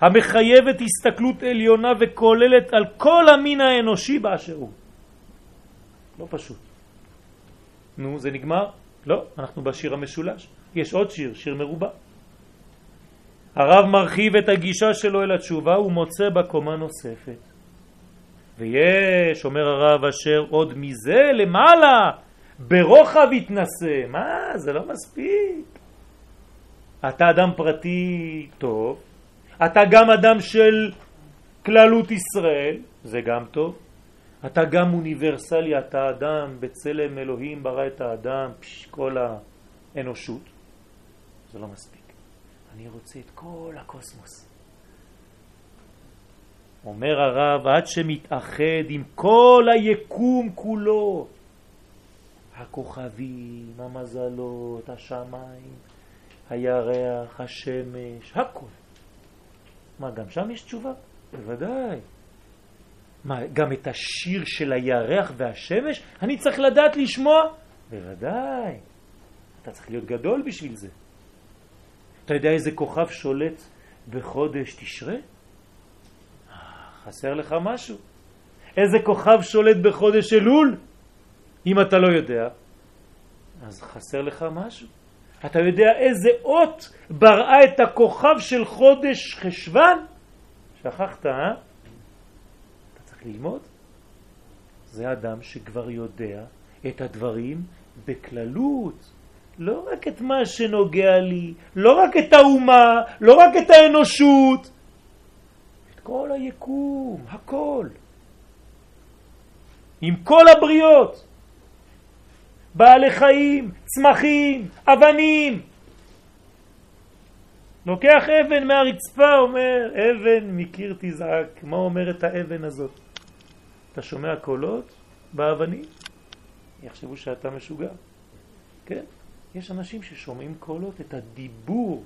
המחייבת הסתכלות עליונה וכוללת על כל המין האנושי באשר הוא. לא פשוט. נו, זה נגמר? לא, אנחנו בשיר המשולש. יש עוד שיר, שיר מרובע. הרב מרחיב את הגישה שלו אל התשובה ומוצא בה קומה נוספת. ויש, אומר הרב, אשר עוד מזה למעלה, ברוחב התנשא. מה? זה לא מספיק. אתה אדם פרטי טוב, אתה גם אדם של כללות ישראל, זה גם טוב. אתה גם אוניברסלי, אתה אדם, בצלם אלוהים ברא את האדם, פש, כל האנושות. זה לא מספיק. אני רוצה את כל הקוסמוס. אומר הרב, עד שמתאחד עם כל היקום כולו, הכוכבים, המזלות, השמיים, הירח, השמש, הכל. מה, גם שם יש תשובה? בוודאי. מה, גם את השיר של הירח והשמש אני צריך לדעת לשמוע? בוודאי. אתה צריך להיות גדול בשביל זה. אתה יודע איזה כוכב שולט בחודש תשרה? אה, חסר לך משהו. איזה כוכב שולט בחודש אלול? אם אתה לא יודע, אז חסר לך משהו. אתה יודע איזה אות בראה את הכוכב של חודש חשבן? שכחת, אה? אתה צריך ללמוד. זה אדם שכבר יודע את הדברים בכללות. לא רק את מה שנוגע לי, לא רק את האומה, לא רק את האנושות, את כל היקום, הכל. עם כל הבריות. בעלי חיים, צמחים, אבנים. לוקח אבן מהרצפה, אומר, אבן מקיר תזעק. מה אומרת האבן הזאת? אתה שומע קולות באבנים? יחשבו שאתה משוגע. כן? יש אנשים ששומעים קולות, את הדיבור.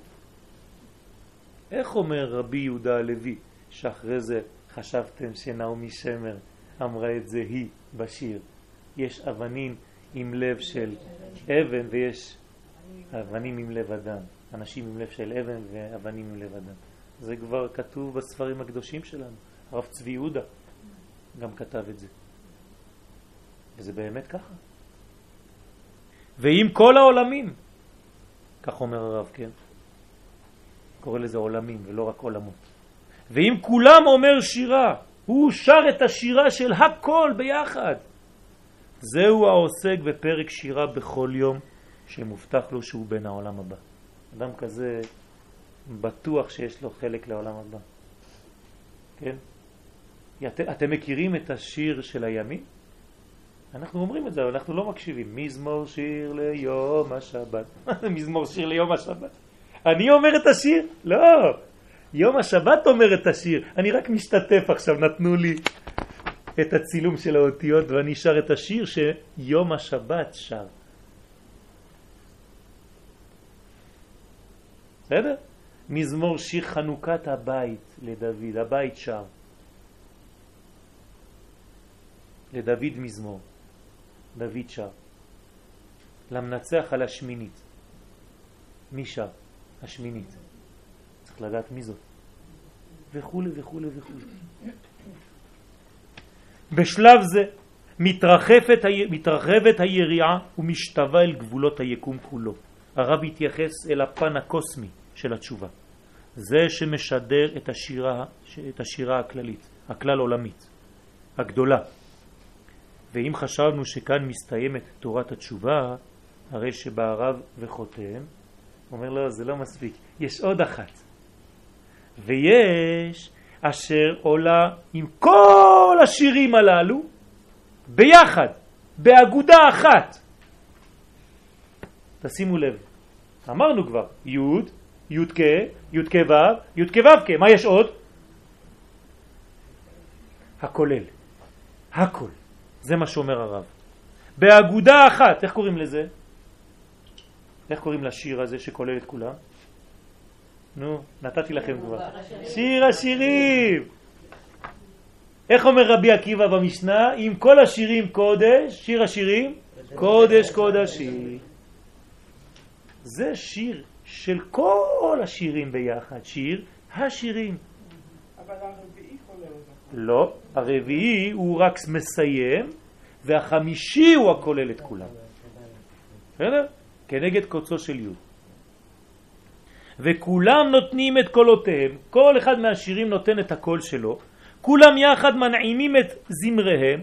איך אומר רבי יהודה הלוי, שאחרי זה חשבתם שנעמי שמר אמרה את זה היא בשיר? יש אבנים עם לב של אבן ויש אבנים עם לב אדם. אנשים עם לב של אבן ואבנים עם לב אדם. זה כבר כתוב בספרים הקדושים שלנו. הרב צבי יהודה גם כתב את זה. וזה באמת ככה. ועם כל העולמים, כך אומר הרב, כן? קורא לזה עולמים ולא רק עולמות. ואם כולם אומר שירה, הוא שר את השירה של הכל ביחד. זהו העוסק בפרק שירה בכל יום שמובטח לו שהוא בן העולם הבא. אדם כזה בטוח שיש לו חלק לעולם הבא. כן? את, אתם מכירים את השיר של הימים? אנחנו אומרים את זה, אבל אנחנו לא מקשיבים. מזמור שיר ליום השבת. מזמור שיר ליום השבת. אני אומר את השיר? לא. יום השבת אומר את השיר. אני רק משתתף עכשיו, נתנו לי את הצילום של האותיות ואני שר את השיר שיום השבת שר. בסדר? מזמור שיר חנוכת הבית לדוד, הבית שר. לדוד מזמור, דוד שר, למנצח על השמינית. מי שר? השמינית. צריך לדעת מי זאת. וכו' וכו' וכו'. בשלב זה מתרחבת, מתרחבת היריעה ומשתווה אל גבולות היקום כולו. הרב התייחס אל הפן הקוסמי של התשובה. זה שמשדר את השירה, את השירה הכללית, הכלל עולמית, הגדולה. ואם חשבנו שכאן מסתיימת תורת התשובה, הרי שבא הרב וחותם, אומר לו, זה לא מספיק, יש עוד אחת. ויש אשר עולה עם כל השירים הללו ביחד, באגודה אחת. תשימו לב, אמרנו כבר, י', י' כ', י' כ' ו', י' כ' ו' כ', מה יש עוד? הכולל, הכל, זה מה שאומר הרב. באגודה אחת, איך קוראים לזה? איך קוראים לשיר הזה שכולל את כולם? נו, נתתי לכם כבר. שיר השירים! איך אומר רבי עקיבא במשנה? אם כל השירים קודש, שיר השירים, קודש קודשי. זה שיר של כל השירים ביחד, שיר השירים. אבל הרביעי כולל את לא, הרביעי הוא רק מסיים, והחמישי הוא הכולל את כולם. בסדר? כנגד קוצו של י'. וכולם נותנים את קולותיהם, כל אחד מהשירים נותן את הקול שלו, כולם יחד מנעימים את זמריהם,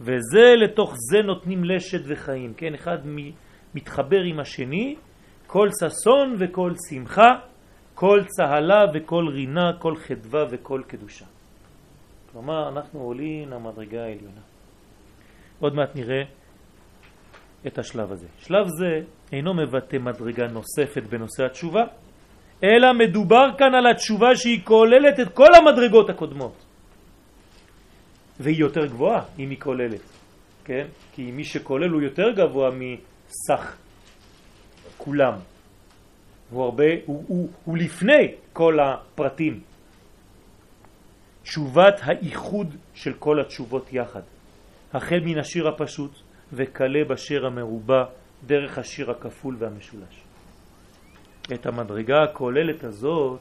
וזה לתוך זה נותנים לשת וחיים, כן? אחד מתחבר עם השני, כל ששון וכל שמחה, כל צהלה וכל רינה, כל חדווה וכל קדושה. כלומר, אנחנו עולים למדרגה העליונה. עוד מעט נראה את השלב הזה. שלב זה אינו מבטא מדרגה נוספת בנושא התשובה, אלא מדובר כאן על התשובה שהיא כוללת את כל המדרגות הקודמות. והיא יותר גבוהה אם היא כוללת, כן? כי מי שכולל הוא יותר גבוה מסך כולם. הוא הרבה, הוא, הוא, הוא לפני כל הפרטים. תשובת האיחוד של כל התשובות יחד. החל מן השיר הפשוט וכלה בשיר המרובע דרך השיר הכפול והמשולש. את המדרגה הכוללת הזאת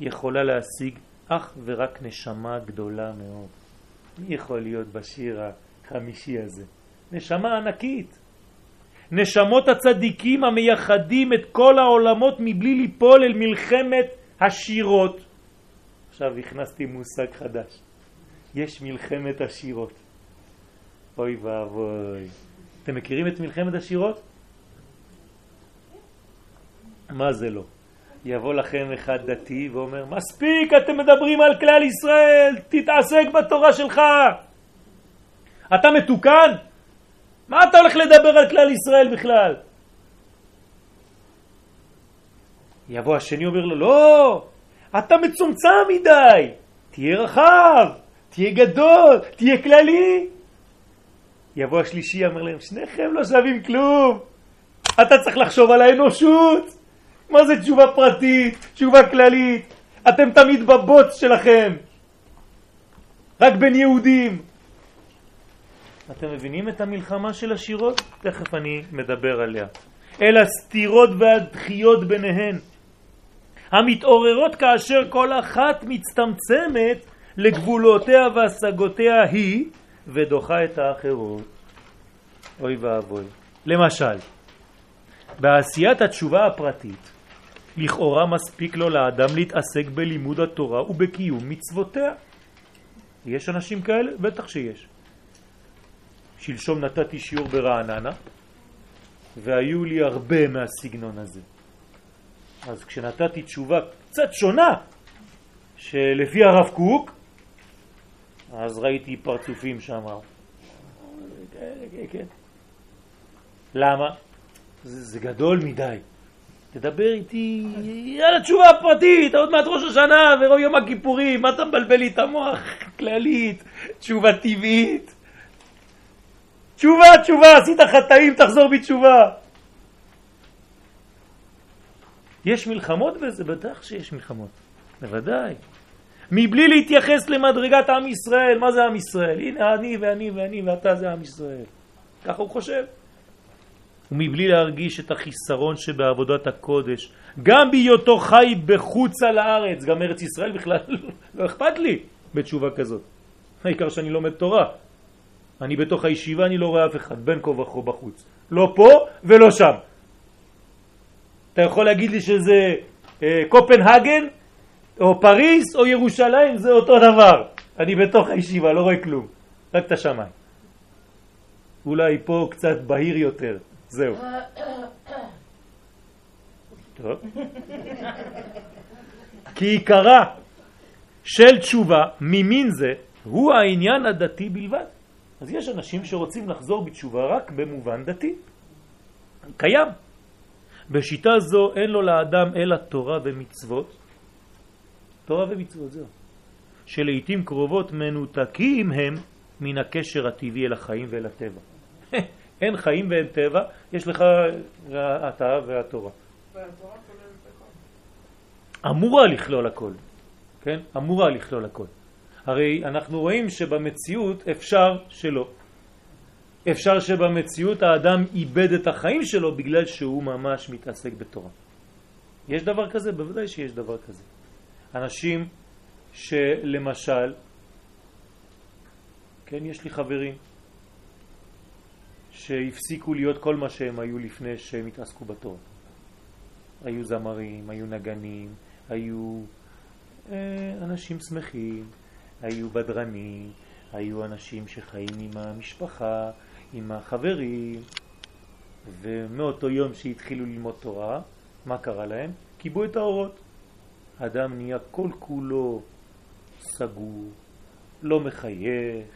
יכולה להשיג אך ורק נשמה גדולה מאוד. מי יכול להיות בשיר החמישי הזה? נשמה ענקית. נשמות הצדיקים המייחדים את כל העולמות מבלי ליפול אל מלחמת השירות. עכשיו הכנסתי מושג חדש. יש מלחמת השירות. אוי ואבוי. אתם מכירים את מלחמת השירות? מה זה לא? יבוא לכם אחד דתי ואומר, מספיק, אתם מדברים על כלל ישראל, תתעסק בתורה שלך. אתה מתוקן? מה אתה הולך לדבר על כלל ישראל בכלל? יבוא השני אומר לו, לא, אתה מצומצם מדי, תהיה רחב, תהיה גדול, תהיה כללי. יבוא השלישי, אמר להם, שניכם לא שווים כלום, אתה צריך לחשוב על האנושות. מה זה תשובה פרטית, תשובה כללית? אתם תמיד בבוץ שלכם, רק בין יהודים. אתם מבינים את המלחמה של השירות? תכף אני מדבר עליה. אל הסתירות והדחיות ביניהן, המתעוררות כאשר כל אחת מצטמצמת לגבולותיה והשגותיה היא ודוחה את האחרות. אוי ואבוי. למשל, בעשיית התשובה הפרטית לכאורה מספיק לו לאדם להתעסק בלימוד התורה ובקיום מצוותיה. יש אנשים כאלה? בטח שיש. שלשום נתתי שיעור ברעננה, והיו לי הרבה מהסגנון הזה. אז כשנתתי תשובה קצת שונה, שלפי הרב קוק, אז ראיתי פרצופים שם. כן, כן, כן. למה? זה, זה גדול מדי. תדבר איתי על התשובה הפרטית, עוד מעט ראש השנה ויום הכיפורים, מה אתה מבלבל לי את המוח? כללית, תשובה טבעית. תשובה, תשובה, עשית חטאים, תחזור בתשובה. יש מלחמות בזה? בטח שיש מלחמות, בוודאי. מבלי להתייחס למדרגת עם ישראל. מה זה עם ישראל? הנה אני ואני ואני ואתה זה עם ישראל. ככה הוא חושב. ומבלי להרגיש את החיסרון שבעבודת הקודש, גם בהיותו חי בחוץ על הארץ, גם ארץ ישראל בכלל לא אכפת לי בתשובה כזאת. העיקר שאני לומד תורה. אני בתוך הישיבה, אני לא רואה אף אחד, בין כה וכה בחוץ. לא פה ולא שם. אתה יכול להגיד לי שזה אה, קופנהגן, או פריס, או ירושלים, זה אותו דבר. אני בתוך הישיבה, לא רואה כלום, רק את השמיים. אולי פה קצת בהיר יותר, זהו. טוב. כי עיקרה של תשובה ממין זה הוא העניין הדתי בלבד. אז יש אנשים שרוצים לחזור בתשובה רק במובן דתי. קיים. בשיטה זו אין לו לאדם אלא תורה ומצוות. תורה ומצוות, זהו. שלעיתים קרובות מנותקים הם מן הקשר הטבעי אל החיים ואל הטבע. אין חיים ואין טבע, יש לך אתה והתורה. אמורה לכלול הכל, כן? אמורה לכלול הכל. הרי אנחנו רואים שבמציאות אפשר שלא. אפשר שבמציאות האדם איבד את החיים שלו בגלל שהוא ממש מתעסק בתורה. יש דבר כזה? בוודאי שיש דבר כזה. אנשים שלמשל, כן, יש לי חברים שהפסיקו להיות כל מה שהם היו לפני שהם התעסקו בתורה. היו זמרים, היו נגנים, היו אה, אנשים שמחים, היו בדרנים, היו אנשים שחיים עם המשפחה, עם החברים, ומאותו יום שהתחילו ללמוד תורה, מה קרה להם? קיבו את האורות. אדם נהיה כל כולו סגור, לא מחייך,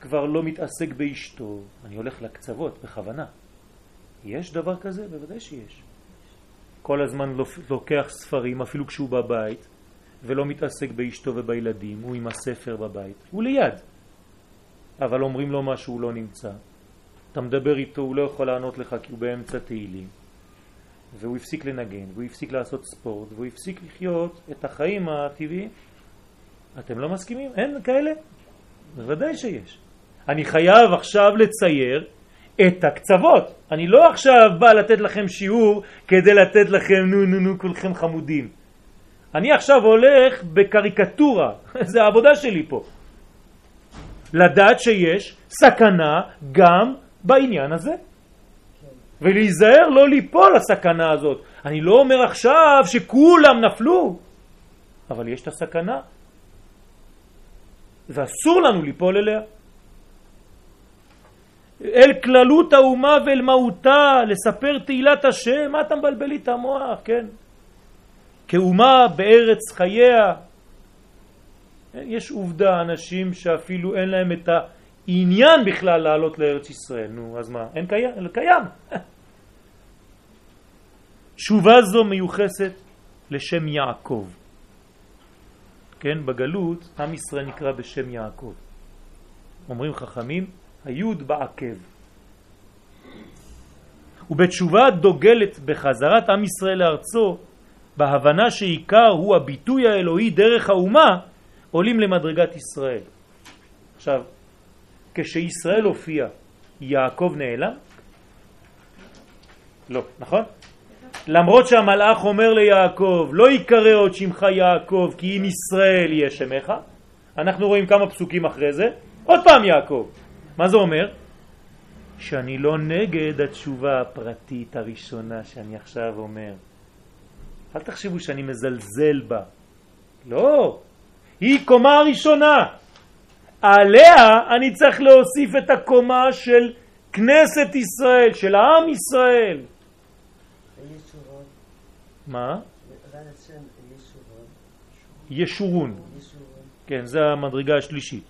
כבר לא מתעסק באשתו. אני הולך לקצוות בכוונה. יש דבר כזה? בוודאי שיש. כל הזמן לוקח ספרים, אפילו כשהוא בבית, ולא מתעסק באשתו ובילדים, הוא עם הספר בבית, הוא ליד. אבל אומרים לו משהו, הוא לא נמצא. אתה מדבר איתו, הוא לא יכול לענות לך כי הוא באמצע תהילים. והוא הפסיק לנגן, והוא הפסיק לעשות ספורט, והוא הפסיק לחיות את החיים הטבעיים. אתם לא מסכימים? אין כאלה? בוודאי שיש. אני חייב עכשיו לצייר את הקצוות. אני לא עכשיו בא לתת לכם שיעור כדי לתת לכם נו נו נו כולכם חמודים. אני עכשיו הולך בקריקטורה, זה העבודה שלי פה. לדעת שיש סכנה גם בעניין הזה. ולהיזהר לא ליפול לסכנה הזאת. אני לא אומר עכשיו שכולם נפלו, אבל יש את הסכנה, ואסור לנו ליפול אליה. אל כללות האומה ואל מהותה, לספר תהילת השם, מה אתה מבלבל לי את המוח, כן? כאומה בארץ חייה. יש עובדה, אנשים שאפילו אין להם את העניין בכלל לעלות לארץ ישראל. נו, אז מה? אין קיים? אין קיים. תשובה זו מיוחסת לשם יעקב. כן, בגלות עם ישראל נקרא בשם יעקב. אומרים חכמים, היוד בעקב. ובתשובה דוגלת בחזרת עם ישראל לארצו, בהבנה שעיקר הוא הביטוי האלוהי דרך האומה, עולים למדרגת ישראל. עכשיו, כשישראל הופיע, יעקב נעלם? לא, נכון? למרות שהמלאך אומר ליעקב, לא יקרא עוד שמך יעקב, כי אם ישראל יהיה שמך, אנחנו רואים כמה פסוקים אחרי זה, עוד פעם יעקב. מה זה אומר? שאני לא נגד התשובה הפרטית הראשונה שאני עכשיו אומר. אל תחשבו שאני מזלזל בה. לא, היא קומה הראשונה. עליה אני צריך להוסיף את הקומה של כנסת ישראל, של העם ישראל. מה? ישורון. כן, זה המדרגה השלישית.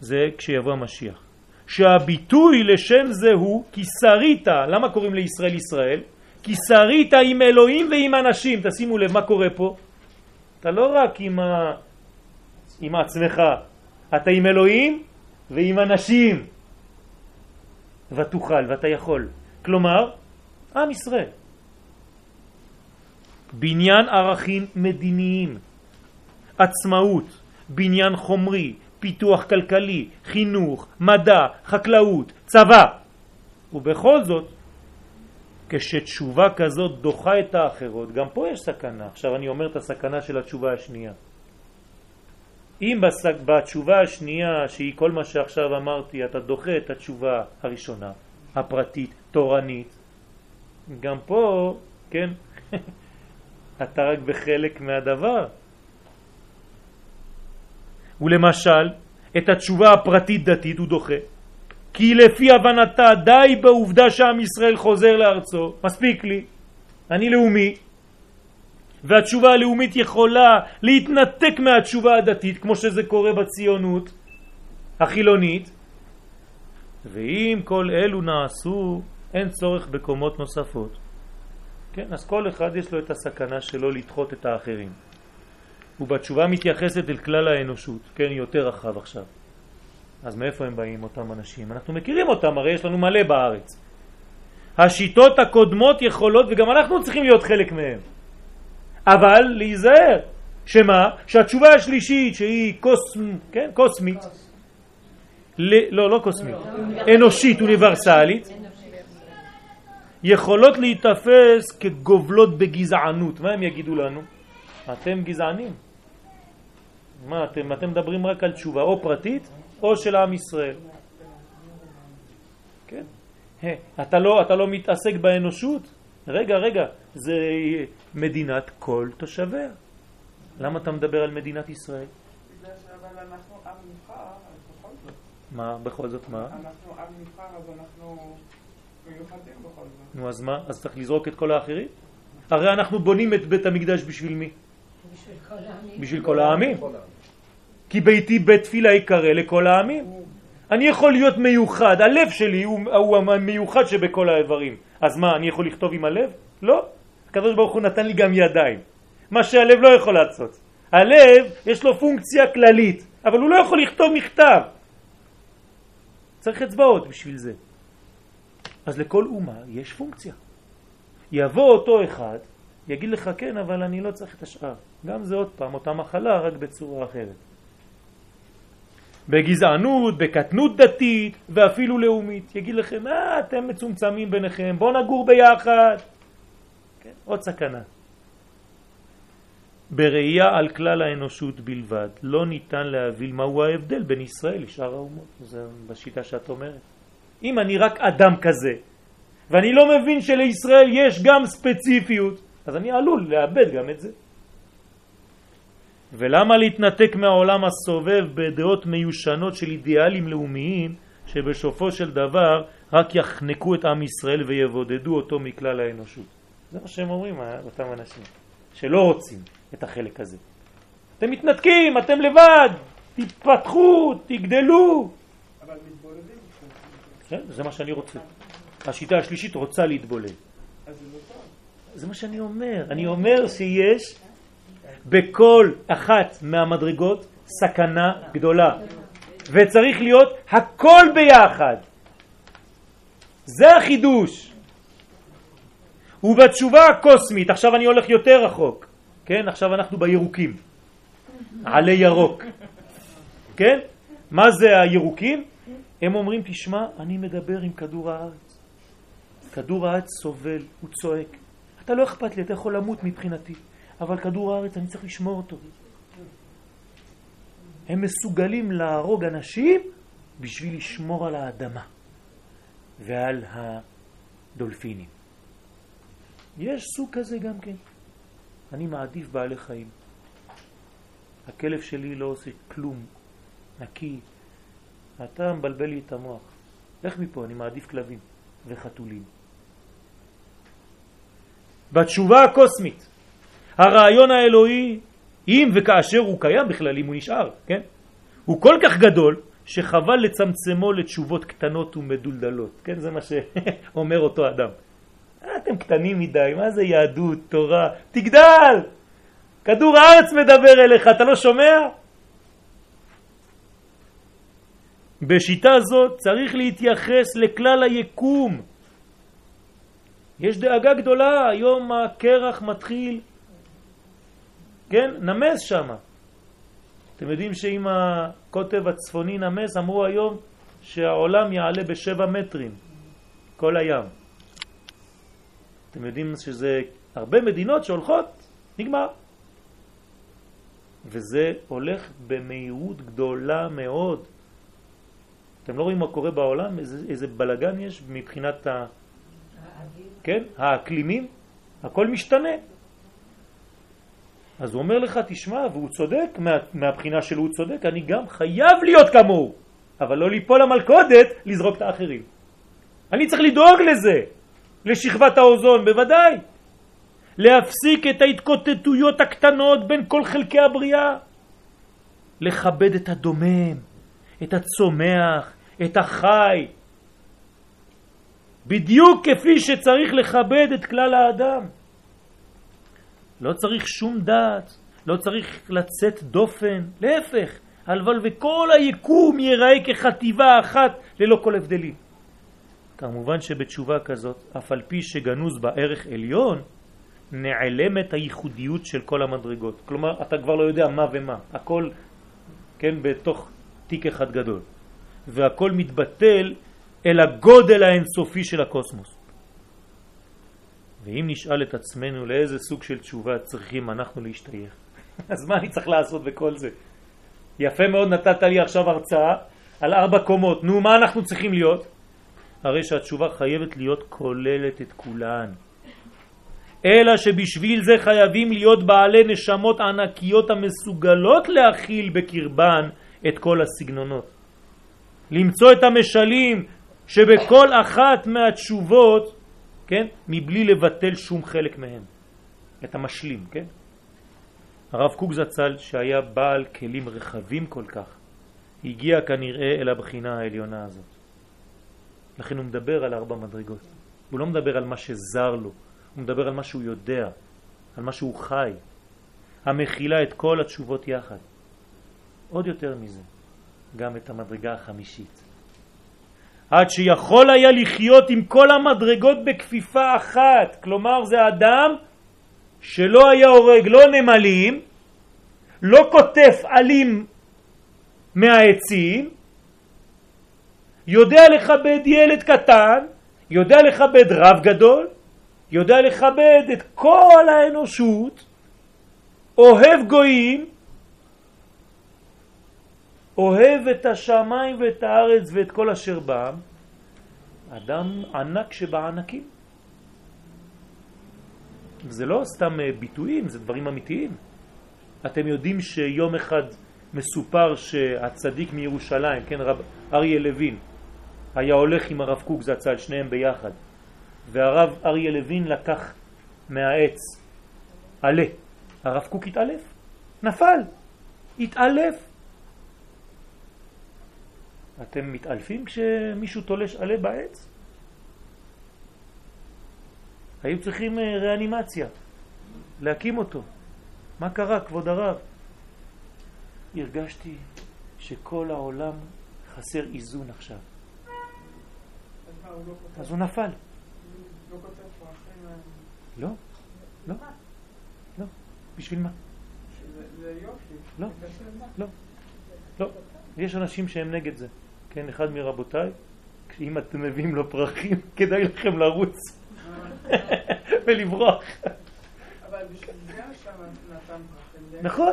זה כשיבוא המשיח. שהביטוי לשם זה הוא כי שרית, למה קוראים לישראל ישראל? כי שרית עם אלוהים ועם אנשים. תשימו לב מה קורה פה. אתה לא רק עם, ה... עם עצמך, אתה עם אלוהים ועם אנשים. ותוכל ואתה יכול. כלומר, עם ישראל. בניין ערכים מדיניים. עצמאות, בניין חומרי, פיתוח כלכלי, חינוך, מדע, חקלאות, צבא. ובכל זאת, כשתשובה כזאת דוחה את האחרות, גם פה יש סכנה. עכשיו אני אומר את הסכנה של התשובה השנייה. אם בתשובה השנייה, שהיא כל מה שעכשיו אמרתי, אתה דוחה את התשובה הראשונה, הפרטית, תורנית, גם פה, כן, אתה רק בחלק מהדבר. ולמשל, את התשובה הפרטית דתית הוא דוחה. כי לפי הבנתה די בעובדה שעם ישראל חוזר לארצו, מספיק לי, אני לאומי, והתשובה הלאומית יכולה להתנתק מהתשובה הדתית, כמו שזה קורה בציונות החילונית, ואם כל אלו נעשו, אין צורך בקומות נוספות. כן, אז כל אחד יש לו את הסכנה שלו לדחות את האחרים. ובתשובה מתייחסת אל כלל האנושות, כן, יותר רחב עכשיו. אז מאיפה הם באים אותם אנשים? אנחנו מכירים אותם, הרי יש לנו מלא בארץ. השיטות הקודמות יכולות, וגם אנחנו צריכים להיות חלק מהם. אבל להיזהר, שמה? שהתשובה השלישית שהיא קוסמ, כן? קוסמית, ל, לא, לא קוסמית, אנושית, אוניברסלית, יכולות להתאפס כגובלות בגזענות. מה הם יגידו לנו? אתם גזענים. מה אתם, אתם מדברים רק על תשובה או פרטית או של עם ישראל. כן? אתה לא, אתה לא מתעסק באנושות? רגע, רגע, זה מדינת כל תושביה. למה אתה מדבר על מדינת ישראל? בגלל שאבל אנחנו עם נבחר, אז בכל זאת. מה, בכל זאת מה? אנחנו עם נבחר, אז אנחנו מיוחדים בכל זאת. נו, אז מה? אז צריך לזרוק את כל האחרים? הרי אנחנו בונים את בית המקדש בשביל מי? בשביל כל העמים. בשביל כל העמים. כי ביתי בית תפילה יקרא לכל העמים. אני יכול להיות מיוחד, הלב שלי הוא, הוא המיוחד שבכל האיברים. אז מה, אני יכול לכתוב עם הלב? לא. הקדוש ברוך הוא נתן לי גם ידיים. מה שהלב לא יכול לעשות. הלב יש לו פונקציה כללית, אבל הוא לא יכול לכתוב מכתב. צריך אצבעות בשביל זה. אז לכל אומה יש פונקציה. יבוא אותו אחד, יגיד לך כן, אבל אני לא צריך את השאר. גם זה עוד פעם, אותה מחלה, רק בצורה אחרת. בגזענות, בקטנות דתית ואפילו לאומית. יגיד לכם, אה, אתם מצומצמים ביניכם, בואו נגור ביחד. כן, עוד סכנה. בראייה על כלל האנושות בלבד, לא ניתן להבין מהו ההבדל בין ישראל לשאר האומות. זה בשיטה שאת אומרת. אם אני רק אדם כזה, ואני לא מבין שלישראל יש גם ספציפיות, אז אני עלול לאבד גם את זה. ולמה להתנתק מהעולם הסובב בדעות מיושנות של אידיאלים לאומיים שבשופו של דבר רק יחנקו את עם ישראל ויבודדו אותו מכלל האנושות? זה מה שהם אומרים, אה, אותם אנשים, שלא רוצים את החלק הזה. אתם מתנתקים, אתם לבד, תתפתחו, תגדלו. אבל מתבודדים. כן, זה מה שאני רוצה. השיטה השלישית רוצה להתבולל. אז זה לא טוב. זה מה שאני אומר. אני אומר שיש בכל אחת מהמדרגות סכנה גדולה. וצריך להיות הכל ביחד. זה החידוש. ובתשובה הקוסמית, עכשיו אני הולך יותר רחוק, כן? עכשיו אנחנו בירוקים, עלי ירוק, כן? מה זה הירוקים? הם אומרים, תשמע, אני מדבר עם כדור הארץ. כדור הארץ סובל, הוא צועק. אתה לא אכפת לי, אתה יכול למות מבחינתי. אבל כדור הארץ, אני צריך לשמור אותו. הם מסוגלים להרוג אנשים בשביל לשמור על האדמה ועל הדולפינים. יש סוג כזה גם כן. אני מעדיף בעלי חיים. הכלב שלי לא עושה כלום, נקי. אתה מבלבל לי את המוח. לך מפה, אני מעדיף כלבים וחתולים. בתשובה הקוסמית הרעיון האלוהי, אם וכאשר הוא קיים בכלל, אם הוא נשאר, כן? הוא כל כך גדול, שחבל לצמצמו לתשובות קטנות ומדולדלות. כן, זה מה שאומר אותו אדם. אה, אתם קטנים מדי, מה זה יהדות, תורה? תגדל! כדור הארץ מדבר אליך, אתה לא שומע? בשיטה זאת צריך להתייחס לכלל היקום. יש דאגה גדולה, היום הקרח מתחיל כן? נמס שם. אתם יודעים שאם הקוטב הצפוני נמס, אמרו היום שהעולם יעלה בשבע מטרים, כל הים. אתם יודעים שזה הרבה מדינות שהולכות, נגמר. וזה הולך במהירות גדולה מאוד. אתם לא רואים מה קורה בעולם? איזה, איזה בלגן יש מבחינת ה... כן? האקלימים? הכל משתנה. אז הוא אומר לך, תשמע, והוא צודק, מה, מהבחינה שלו הוא צודק, אני גם חייב להיות כמוהו, אבל לא ליפול למלכודת, לזרוק את האחרים. אני צריך לדאוג לזה, לשכבת האוזון, בוודאי. להפסיק את ההתקוטטויות הקטנות בין כל חלקי הבריאה. לכבד את הדומם, את הצומח, את החי. בדיוק כפי שצריך לכבד את כלל האדם. לא צריך שום דעת, לא צריך לצאת דופן, להפך, הלבל וכל היקום ייראה כחטיבה אחת ללא כל הבדלים. כמובן שבתשובה כזאת, אף על פי שגנוז בה ערך עליון, נעלמת הייחודיות של כל המדרגות. כלומר, אתה כבר לא יודע מה ומה, הכל, כן, בתוך תיק אחד גדול. והכל מתבטל אל הגודל האינסופי של הקוסמוס. ואם נשאל את עצמנו לאיזה סוג של תשובה צריכים אנחנו להשתייך, אז מה אני צריך לעשות בכל זה? יפה מאוד נתת לי עכשיו הרצאה על ארבע קומות, נו מה אנחנו צריכים להיות? הרי שהתשובה חייבת להיות כוללת את כולן. אלא שבשביל זה חייבים להיות בעלי נשמות ענקיות המסוגלות להכיל בקרבן את כל הסגנונות. למצוא את המשלים שבכל אחת מהתשובות, כן, מבלי לבטל שום חלק מהם. את המשלים, כן? הרב קוק זצ"ל, שהיה בעל כלים רחבים כל כך, הגיע כנראה אל הבחינה העליונה הזאת. לכן הוא מדבר על ארבע מדרגות. הוא לא מדבר על מה שזר לו, הוא מדבר על מה שהוא יודע, על מה שהוא חי, המכילה את כל התשובות יחד. עוד יותר מזה, גם את המדרגה החמישית. עד שיכול היה לחיות עם כל המדרגות בכפיפה אחת, כלומר זה אדם שלא היה הורג לא נמלים, לא כותף עלים מהעצים, יודע לכבד ילד קטן, יודע לכבד רב גדול, יודע לכבד את כל האנושות, אוהב גויים, אוהב את השמיים ואת הארץ ואת כל אשר בם, אדם ענק שבענקים. זה לא סתם אה, ביטויים, זה דברים אמיתיים. אתם יודעים שיום אחד מסופר שהצדיק מירושלים, כן, רב אריה לוין, היה הולך עם הרב קוק זצ"ל, שניהם ביחד, והרב אריה לוין לקח מהעץ עלה. הרב קוק התעלף, נפל, התעלף. אתם מתעלפים כשמישהו תולש עלה בעץ? היו צריכים אה, ריאנימציה, להקים אותו. מה קרה, כבוד הרב? הרגשתי שכל העולם חסר איזון עכשיו. אז הוא נפל. לא, לא, לא. בשביל מה? לא, לא, לא. יש אנשים שהם נגד זה. כן, אחד מרבותיי, אם אתם מביאים לו פרחים, כדאי לכם לרוץ ולברוח. אבל בשביל זה שם נתן פרחים. נכון.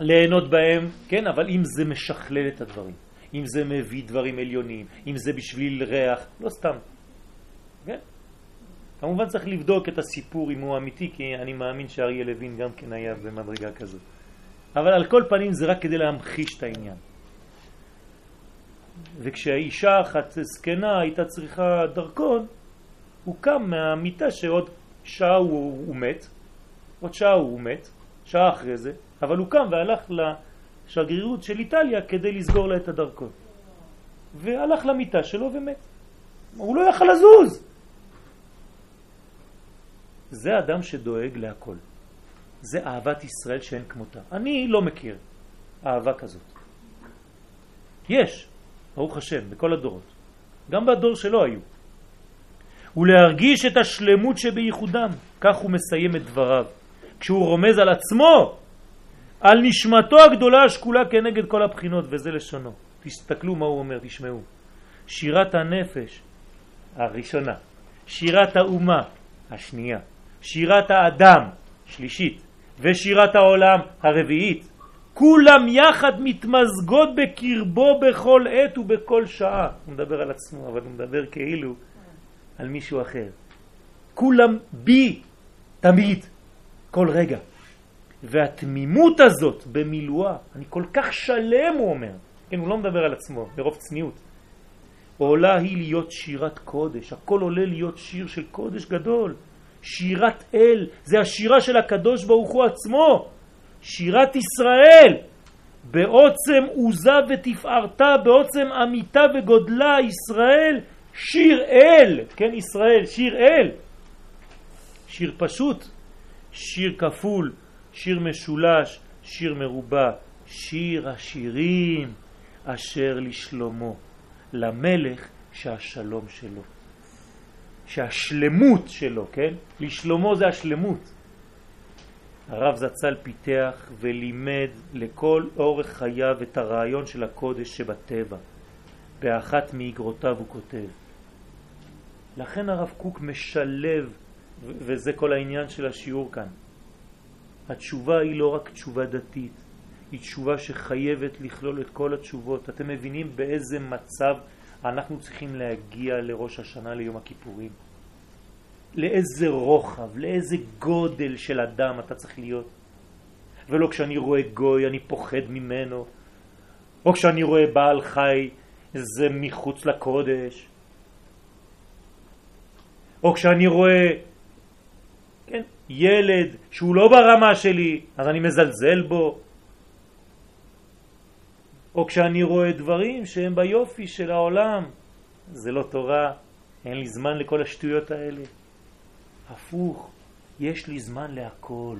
ליהנות בהם, כן, אבל אם זה משכלל את הדברים, אם זה מביא דברים עליונים, אם זה בשביל ריח, לא סתם. כן? כמובן צריך לבדוק את הסיפור אם הוא אמיתי, כי אני מאמין שאריה לוין גם כן היה במדרגה כזאת. אבל על כל פנים זה רק כדי להמחיש את העניין. וכשהאישה אחת זקנה הייתה צריכה דרכון, הוא קם מהמיטה שעוד שעה הוא, הוא מת, עוד שעה הוא מת, שעה אחרי זה, אבל הוא קם והלך לשגרירות של איטליה כדי לסגור לה את הדרכון. והלך למיטה שלו ומת. הוא לא יכל לזוז. זה אדם שדואג להכל. זה אהבת ישראל שאין כמותה. אני לא מכיר אהבה כזאת. יש, ברוך השם, בכל הדורות. גם בדור שלא היו. ולהרגיש את השלמות שבייחודם. כך הוא מסיים את דבריו. כשהוא רומז על עצמו, על נשמתו הגדולה השקולה כנגד כל הבחינות, וזה לשונו. תסתכלו מה הוא אומר, תשמעו. שירת הנפש הראשונה, שירת האומה השנייה, שירת האדם שלישית, ושירת העולם הרביעית, כולם יחד מתמזגות בקרבו בכל עת ובכל שעה. הוא מדבר על עצמו, אבל הוא מדבר כאילו על מישהו אחר. כולם בי, תמיד, כל רגע. והתמימות הזאת במילואה, אני כל כך שלם, הוא אומר, כן, הוא לא מדבר על עצמו, ברוב צניעות. עולה היא להיות שירת קודש, הכל עולה להיות שיר של קודש גדול. שירת אל, זה השירה של הקדוש ברוך הוא עצמו. שירת ישראל, בעוצם עוזה ותפארתה, בעוצם אמיתה וגודלה, ישראל, שיר אל, כן ישראל, שיר אל. שיר פשוט, שיר כפול, שיר משולש, שיר מרובע, שיר השירים אשר לשלמה, למלך שהשלום שלו, שהשלמות שלו, כן? לשלמה זה השלמות. הרב זצ"ל פיתח ולימד לכל אורך חייו את הרעיון של הקודש שבטבע. באחת מאגרותיו הוא כותב. לכן הרב קוק משלב, וזה כל העניין של השיעור כאן. התשובה היא לא רק תשובה דתית, היא תשובה שחייבת לכלול את כל התשובות. אתם מבינים באיזה מצב אנחנו צריכים להגיע לראש השנה ליום הכיפורים? לאיזה רוחב, לאיזה גודל של אדם אתה צריך להיות. ולא כשאני רואה גוי אני פוחד ממנו, או כשאני רואה בעל חי זה מחוץ לקודש, או כשאני רואה כן, ילד שהוא לא ברמה שלי, אז אני מזלזל בו. או כשאני רואה דברים שהם ביופי של העולם, זה לא תורה, אין לי זמן לכל השטויות האלה. הפוך, יש לי זמן להכל.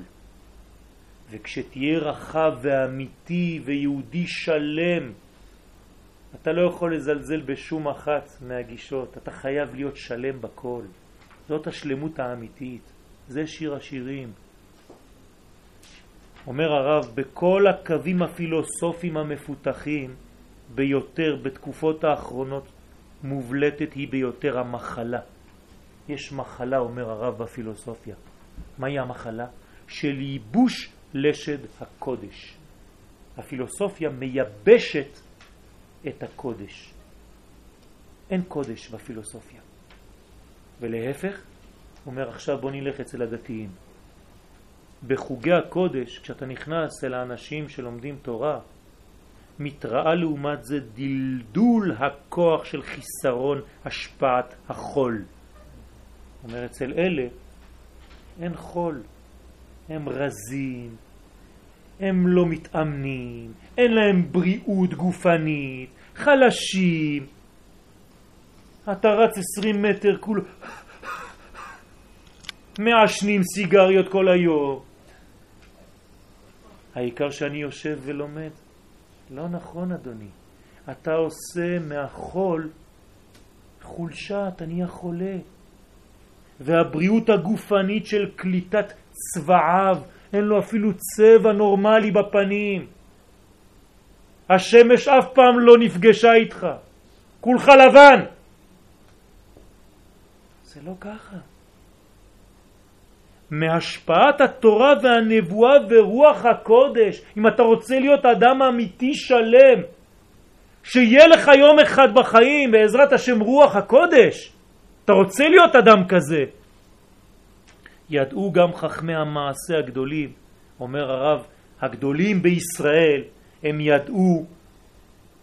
וכשתהיה רחב ואמיתי ויהודי שלם, אתה לא יכול לזלזל בשום אחת מהגישות, אתה חייב להיות שלם בכל. זאת השלמות האמיתית, זה שיר השירים. אומר הרב, בכל הקווים הפילוסופיים המפותחים ביותר בתקופות האחרונות מובלטת היא ביותר המחלה. יש מחלה, אומר הרב בפילוסופיה. מהי המחלה? של ייבוש לשד הקודש. הפילוסופיה מייבשת את הקודש. אין קודש בפילוסופיה. ולהפך, אומר עכשיו בוא נלך אצל הדתיים. בחוגי הקודש, כשאתה נכנס אל האנשים שלומדים תורה, מתראה לעומת זה דלדול הכוח של חיסרון השפעת החול. אומר, אצל אלה אין חול, הם רזים, הם לא מתאמנים, אין להם בריאות גופנית, חלשים. אתה רץ עשרים מטר כולו, מעשנים סיגריות כל היום. העיקר שאני יושב ולומד. לא נכון, אדוני. אתה עושה מהחול חולשה, אתה נהיה חולה. והבריאות הגופנית של קליטת צבעיו, אין לו אפילו צבע נורמלי בפנים. השמש אף פעם לא נפגשה איתך, כולך לבן. זה לא ככה. מהשפעת התורה והנבואה ורוח הקודש, אם אתה רוצה להיות אדם אמיתי שלם, שיהיה לך יום אחד בחיים בעזרת השם רוח הקודש, אתה רוצה להיות אדם כזה. ידעו גם חכמי המעשה הגדולים, אומר הרב, הגדולים בישראל, הם ידעו,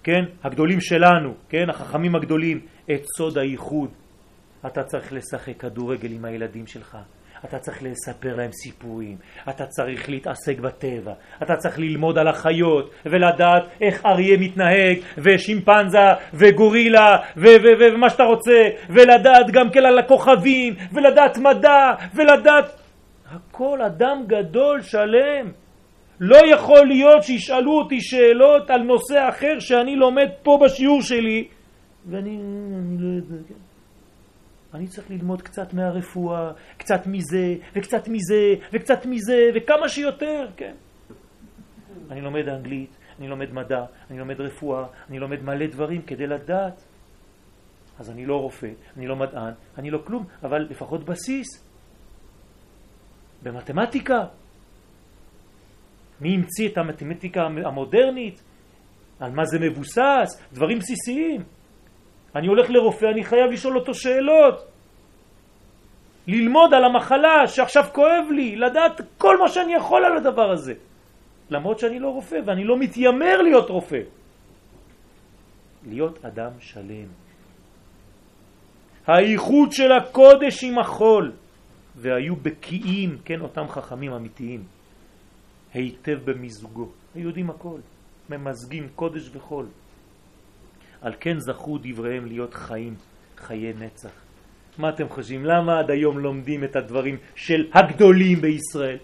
כן, הגדולים שלנו, כן, החכמים הגדולים, את סוד הייחוד. אתה צריך לשחק כדורגל עם הילדים שלך. אתה צריך לספר להם סיפורים, אתה צריך להתעסק בטבע, אתה צריך ללמוד על החיות ולדעת איך אריה מתנהג ושימפנזה וגורילה ומה שאתה רוצה ולדעת גם כן על הכוכבים ולדעת מדע ולדעת הכל אדם גדול שלם לא יכול להיות שישאלו אותי שאלות על נושא אחר שאני לומד פה בשיעור שלי ואני אני לא יודע, כן? אני צריך ללמוד קצת מהרפואה, קצת מזה, וקצת מזה, וקצת מזה, וכמה שיותר, כן. אני לומד אנגלית, אני לומד מדע, אני לומד רפואה, אני לומד מלא דברים כדי לדעת. אז אני לא רופא, אני לא מדען, אני לא כלום, אבל לפחות בסיס. במתמטיקה. מי המציא את המתמטיקה המודרנית? על מה זה מבוסס? דברים בסיסיים. אני הולך לרופא, אני חייב לשאול אותו שאלות. ללמוד על המחלה שעכשיו כואב לי, לדעת כל מה שאני יכול על הדבר הזה. למרות שאני לא רופא ואני לא מתיימר להיות רופא. להיות אדם שלם. הייחוד של הקודש עם החול, והיו בקיאים, כן, אותם חכמים אמיתיים, היטב במיזוגו. היו יודעים הכל, ממזגים קודש וחול. על כן זכו דבריהם להיות חיים, חיי נצח. מה אתם חושבים? למה עד היום לומדים את הדברים של הגדולים בישראל?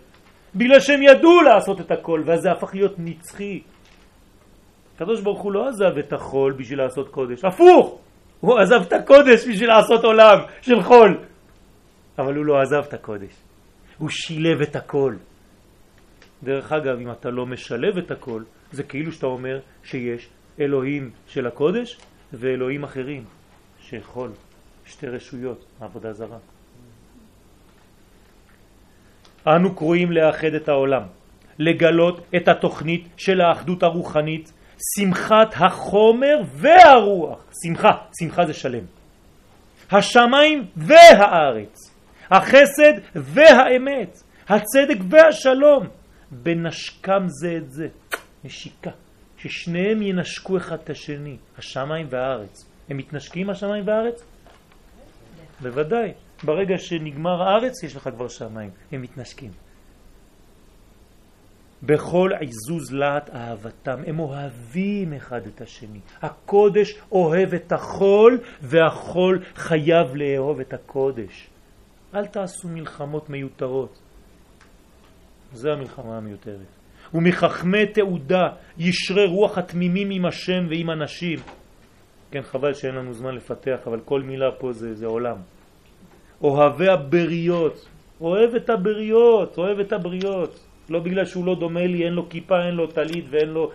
בגלל שהם ידעו לעשות את הכל, ואז זה הפך להיות נצחי. הקדוש ברוך הוא לא עזב את החול בשביל לעשות קודש, הפוך! הוא עזב את הקודש בשביל לעשות עולם של חול. אבל הוא לא עזב את הקודש, הוא שילב את הכל. דרך אגב, אם אתה לא משלב את הכל, זה כאילו שאתה אומר שיש אלוהים של הקודש ואלוהים אחרים של חול, שתי רשויות, עבודה זרה. אנו קרואים לאחד את העולם, לגלות את התוכנית של האחדות הרוחנית, שמחת החומר והרוח. שמחה, שמחה זה שלם. השמיים והארץ, החסד והאמת, הצדק והשלום, בנשקם זה את זה. נשיקה, ששניהם ינשקו אחד את השני, השמיים והארץ. הם מתנשקים השמיים והארץ? בוודאי. ברגע שנגמר הארץ יש לך כבר שמיים, הם מתנשקים. בכל עיזוז להט אהבתם, הם אוהבים אחד את השני. הקודש אוהב את החול והחול חייב לאהוב את הקודש. אל תעשו מלחמות מיותרות. זה המלחמה המיותרת. ומחכמי תעודה ישרה רוח התמימים עם השם ועם אנשים. כן, חבל שאין לנו זמן לפתח, אבל כל מילה פה זה, זה עולם. אוהבי הבריות, אוהב את הבריות, אוהב את הבריות. לא בגלל שהוא לא דומה לי, אין לו כיפה, אין לו טלית ואין לו...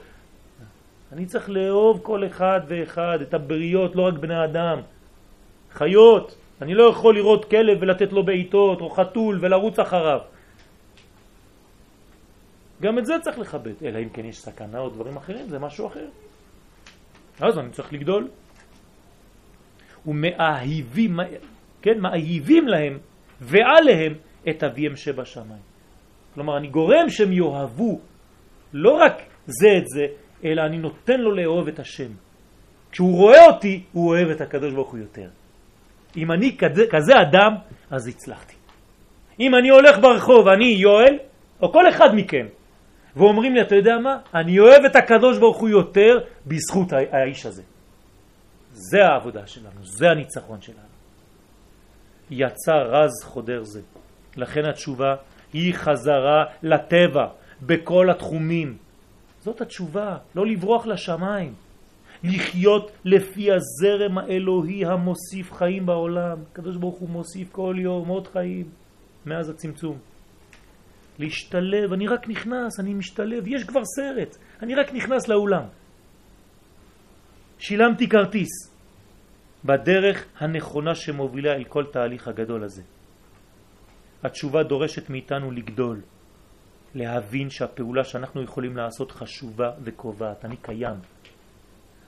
אני צריך לאהוב כל אחד ואחד, את הבריות, לא רק בני אדם. חיות, אני לא יכול לראות כלב ולתת לו בעיטות, או חתול ולרוץ אחריו. גם את זה צריך לכבד, אלא אם כן יש סכנה או דברים אחרים, זה משהו אחר. אז אני צריך לגדול. ומאהיבים, כן, מאהיבים להם ועליהם את אביהם שבשמיים. כלומר, אני גורם שהם יאהבו לא רק זה את זה, אלא אני נותן לו לאהוב את השם. כשהוא רואה אותי, הוא אוהב את הקדוש ברוך הוא יותר. אם אני כזה, כזה אדם, אז הצלחתי. אם אני הולך ברחוב, אני יואל, או כל אחד מכם, ואומרים לי, אתה יודע מה? אני אוהב את הקדוש ברוך הוא יותר בזכות האיש הזה. זה העבודה שלנו, זה הניצחון שלנו. יצא רז חודר זה. לכן התשובה היא חזרה לטבע בכל התחומים. זאת התשובה, לא לברוח לשמיים. לחיות לפי הזרם האלוהי המוסיף חיים בעולם. הקדוש ברוך הוא מוסיף כל יום עוד חיים מאז הצמצום. להשתלב, אני רק נכנס, אני משתלב, יש כבר סרט, אני רק נכנס לאולם. שילמתי כרטיס בדרך הנכונה שמובילה אל כל תהליך הגדול הזה. התשובה דורשת מאיתנו לגדול, להבין שהפעולה שאנחנו יכולים לעשות חשובה וקובעת. אני קיים.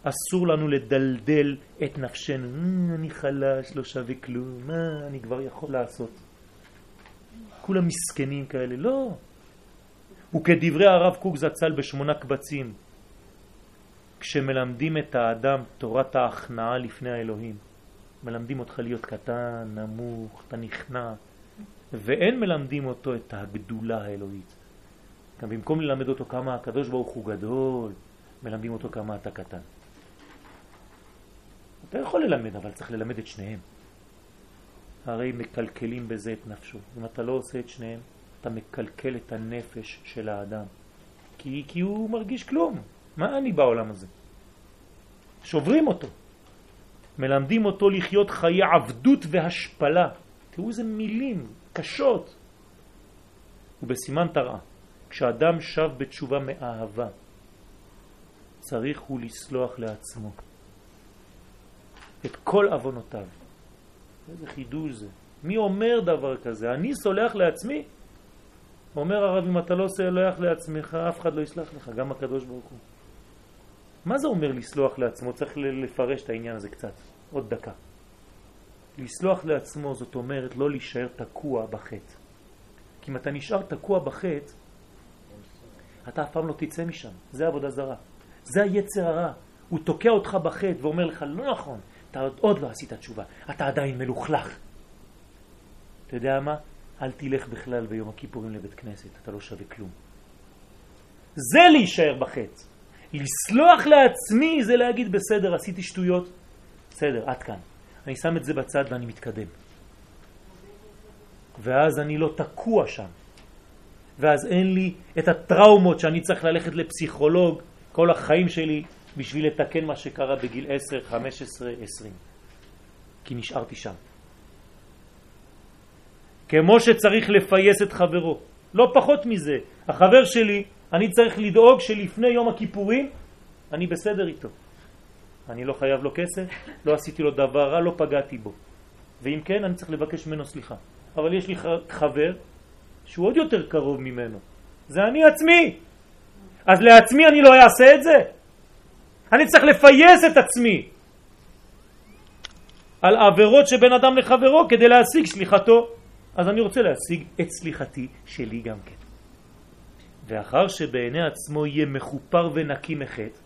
אסור לנו לדלדל את נפשנו. אה, אני חלש, לא שווה כלום, מה אני כבר יכול לעשות? כולם מסכנים כאלה. לא. וכדברי הרב קוק זצ"ל בשמונה קבצים, כשמלמדים את האדם תורת ההכנעה לפני האלוהים, מלמדים אותך להיות קטן, נמוך, אתה נכנע, ואין מלמדים אותו את הגדולה האלוהית. גם במקום ללמד אותו כמה הקדוש ברוך הוא גדול, מלמדים אותו כמה אתה קטן. אתה יכול ללמד, אבל צריך ללמד את שניהם. הרי מקלקלים בזה את נפשו. אם אתה לא עושה את שניהם, אתה מקלקל את הנפש של האדם. כי, כי הוא מרגיש כלום. מה אני בעולם הזה? שוברים אותו. מלמדים אותו לחיות חיי עבדות והשפלה. תראו איזה מילים קשות. ובסימן תרעה, כשאדם שב בתשובה מאהבה, צריך הוא לסלוח לעצמו את כל אבונותיו. איזה חידוש זה. מי אומר דבר כזה? אני סולח לעצמי? אומר הרב, אם אתה לא סולח לעצמך, אף אחד לא יסלח לך, גם הקדוש ברוך הוא. מה זה אומר לסלוח לעצמו? צריך לפרש את העניין הזה קצת, עוד דקה. לסלוח לעצמו זאת אומרת לא להישאר תקוע בחטא. כי אם אתה נשאר תקוע בחטא, אתה אף פעם לא תצא משם. זה עבודה זרה. זה היצר הרע. הוא תוקע אותך בחטא ואומר לך, לא נכון, אתה עוד לא עשית תשובה, אתה עדיין מלוכלך. אתה יודע מה? אל תלך בכלל ביום הכיפורים לבית כנסת, אתה לא שווה כלום. זה להישאר בחטא. לסלוח לעצמי זה להגיד, בסדר, עשיתי שטויות, בסדר, עד כאן. אני שם את זה בצד ואני מתקדם. ואז אני לא תקוע שם. ואז אין לי את הטראומות שאני צריך ללכת לפסיכולוג כל החיים שלי בשביל לתקן מה שקרה בגיל 10, 15, 20. כי נשארתי שם. כמו שצריך לפייס את חברו. לא פחות מזה. החבר שלי, אני צריך לדאוג שלפני יום הכיפורים אני בסדר איתו. אני לא חייב לו כסף, לא עשיתי לו דבר רע, לא פגעתי בו. ואם כן, אני צריך לבקש ממנו סליחה. אבל יש לי חבר שהוא עוד יותר קרוב ממנו. זה אני עצמי. אז לעצמי אני לא אעשה את זה? אני צריך לפייס את עצמי על עבירות שבין אדם לחברו כדי להשיג סליחתו. אז אני רוצה להשיג את סליחתי שלי גם כן. ואחר שבעיני עצמו יהיה מחופר ונקי מחטא,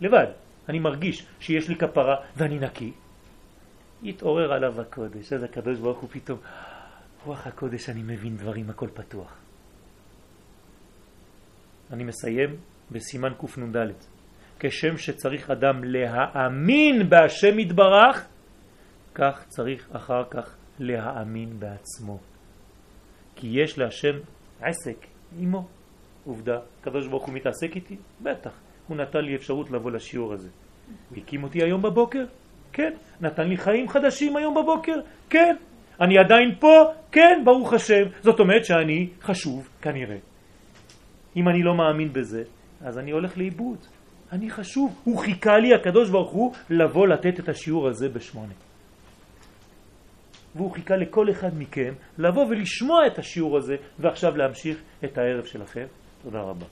לבד, אני מרגיש שיש לי כפרה ואני נקי, יתעורר עליו הקודש, אז הקדוש ברוך הוא פתאום, רוח הקודש אני מבין דברים, הכל פתוח. אני מסיים בסימן קנ"ד. כשם שצריך אדם להאמין בהשם יתברך, כך צריך אחר כך להאמין בעצמו. כי יש להשם עסק עמו. עובדה, הקדוש ברוך הוא מתעסק איתי? בטח. הוא נתן לי אפשרות לבוא לשיעור הזה. הוא הקים אותי היום בבוקר? כן. נתן לי חיים חדשים היום בבוקר? כן. אני עדיין פה? כן, ברוך השם. זאת אומרת שאני חשוב כנראה. אם אני לא מאמין בזה, אז אני הולך לאיבוד. אני חשוב. הוא חיכה לי, הקדוש ברוך הוא, לבוא לתת את השיעור הזה בשמונה. והוא חיכה לכל אחד מכם לבוא ולשמוע את השיעור הזה ועכשיו להמשיך את הערב שלכם. תודה רבה.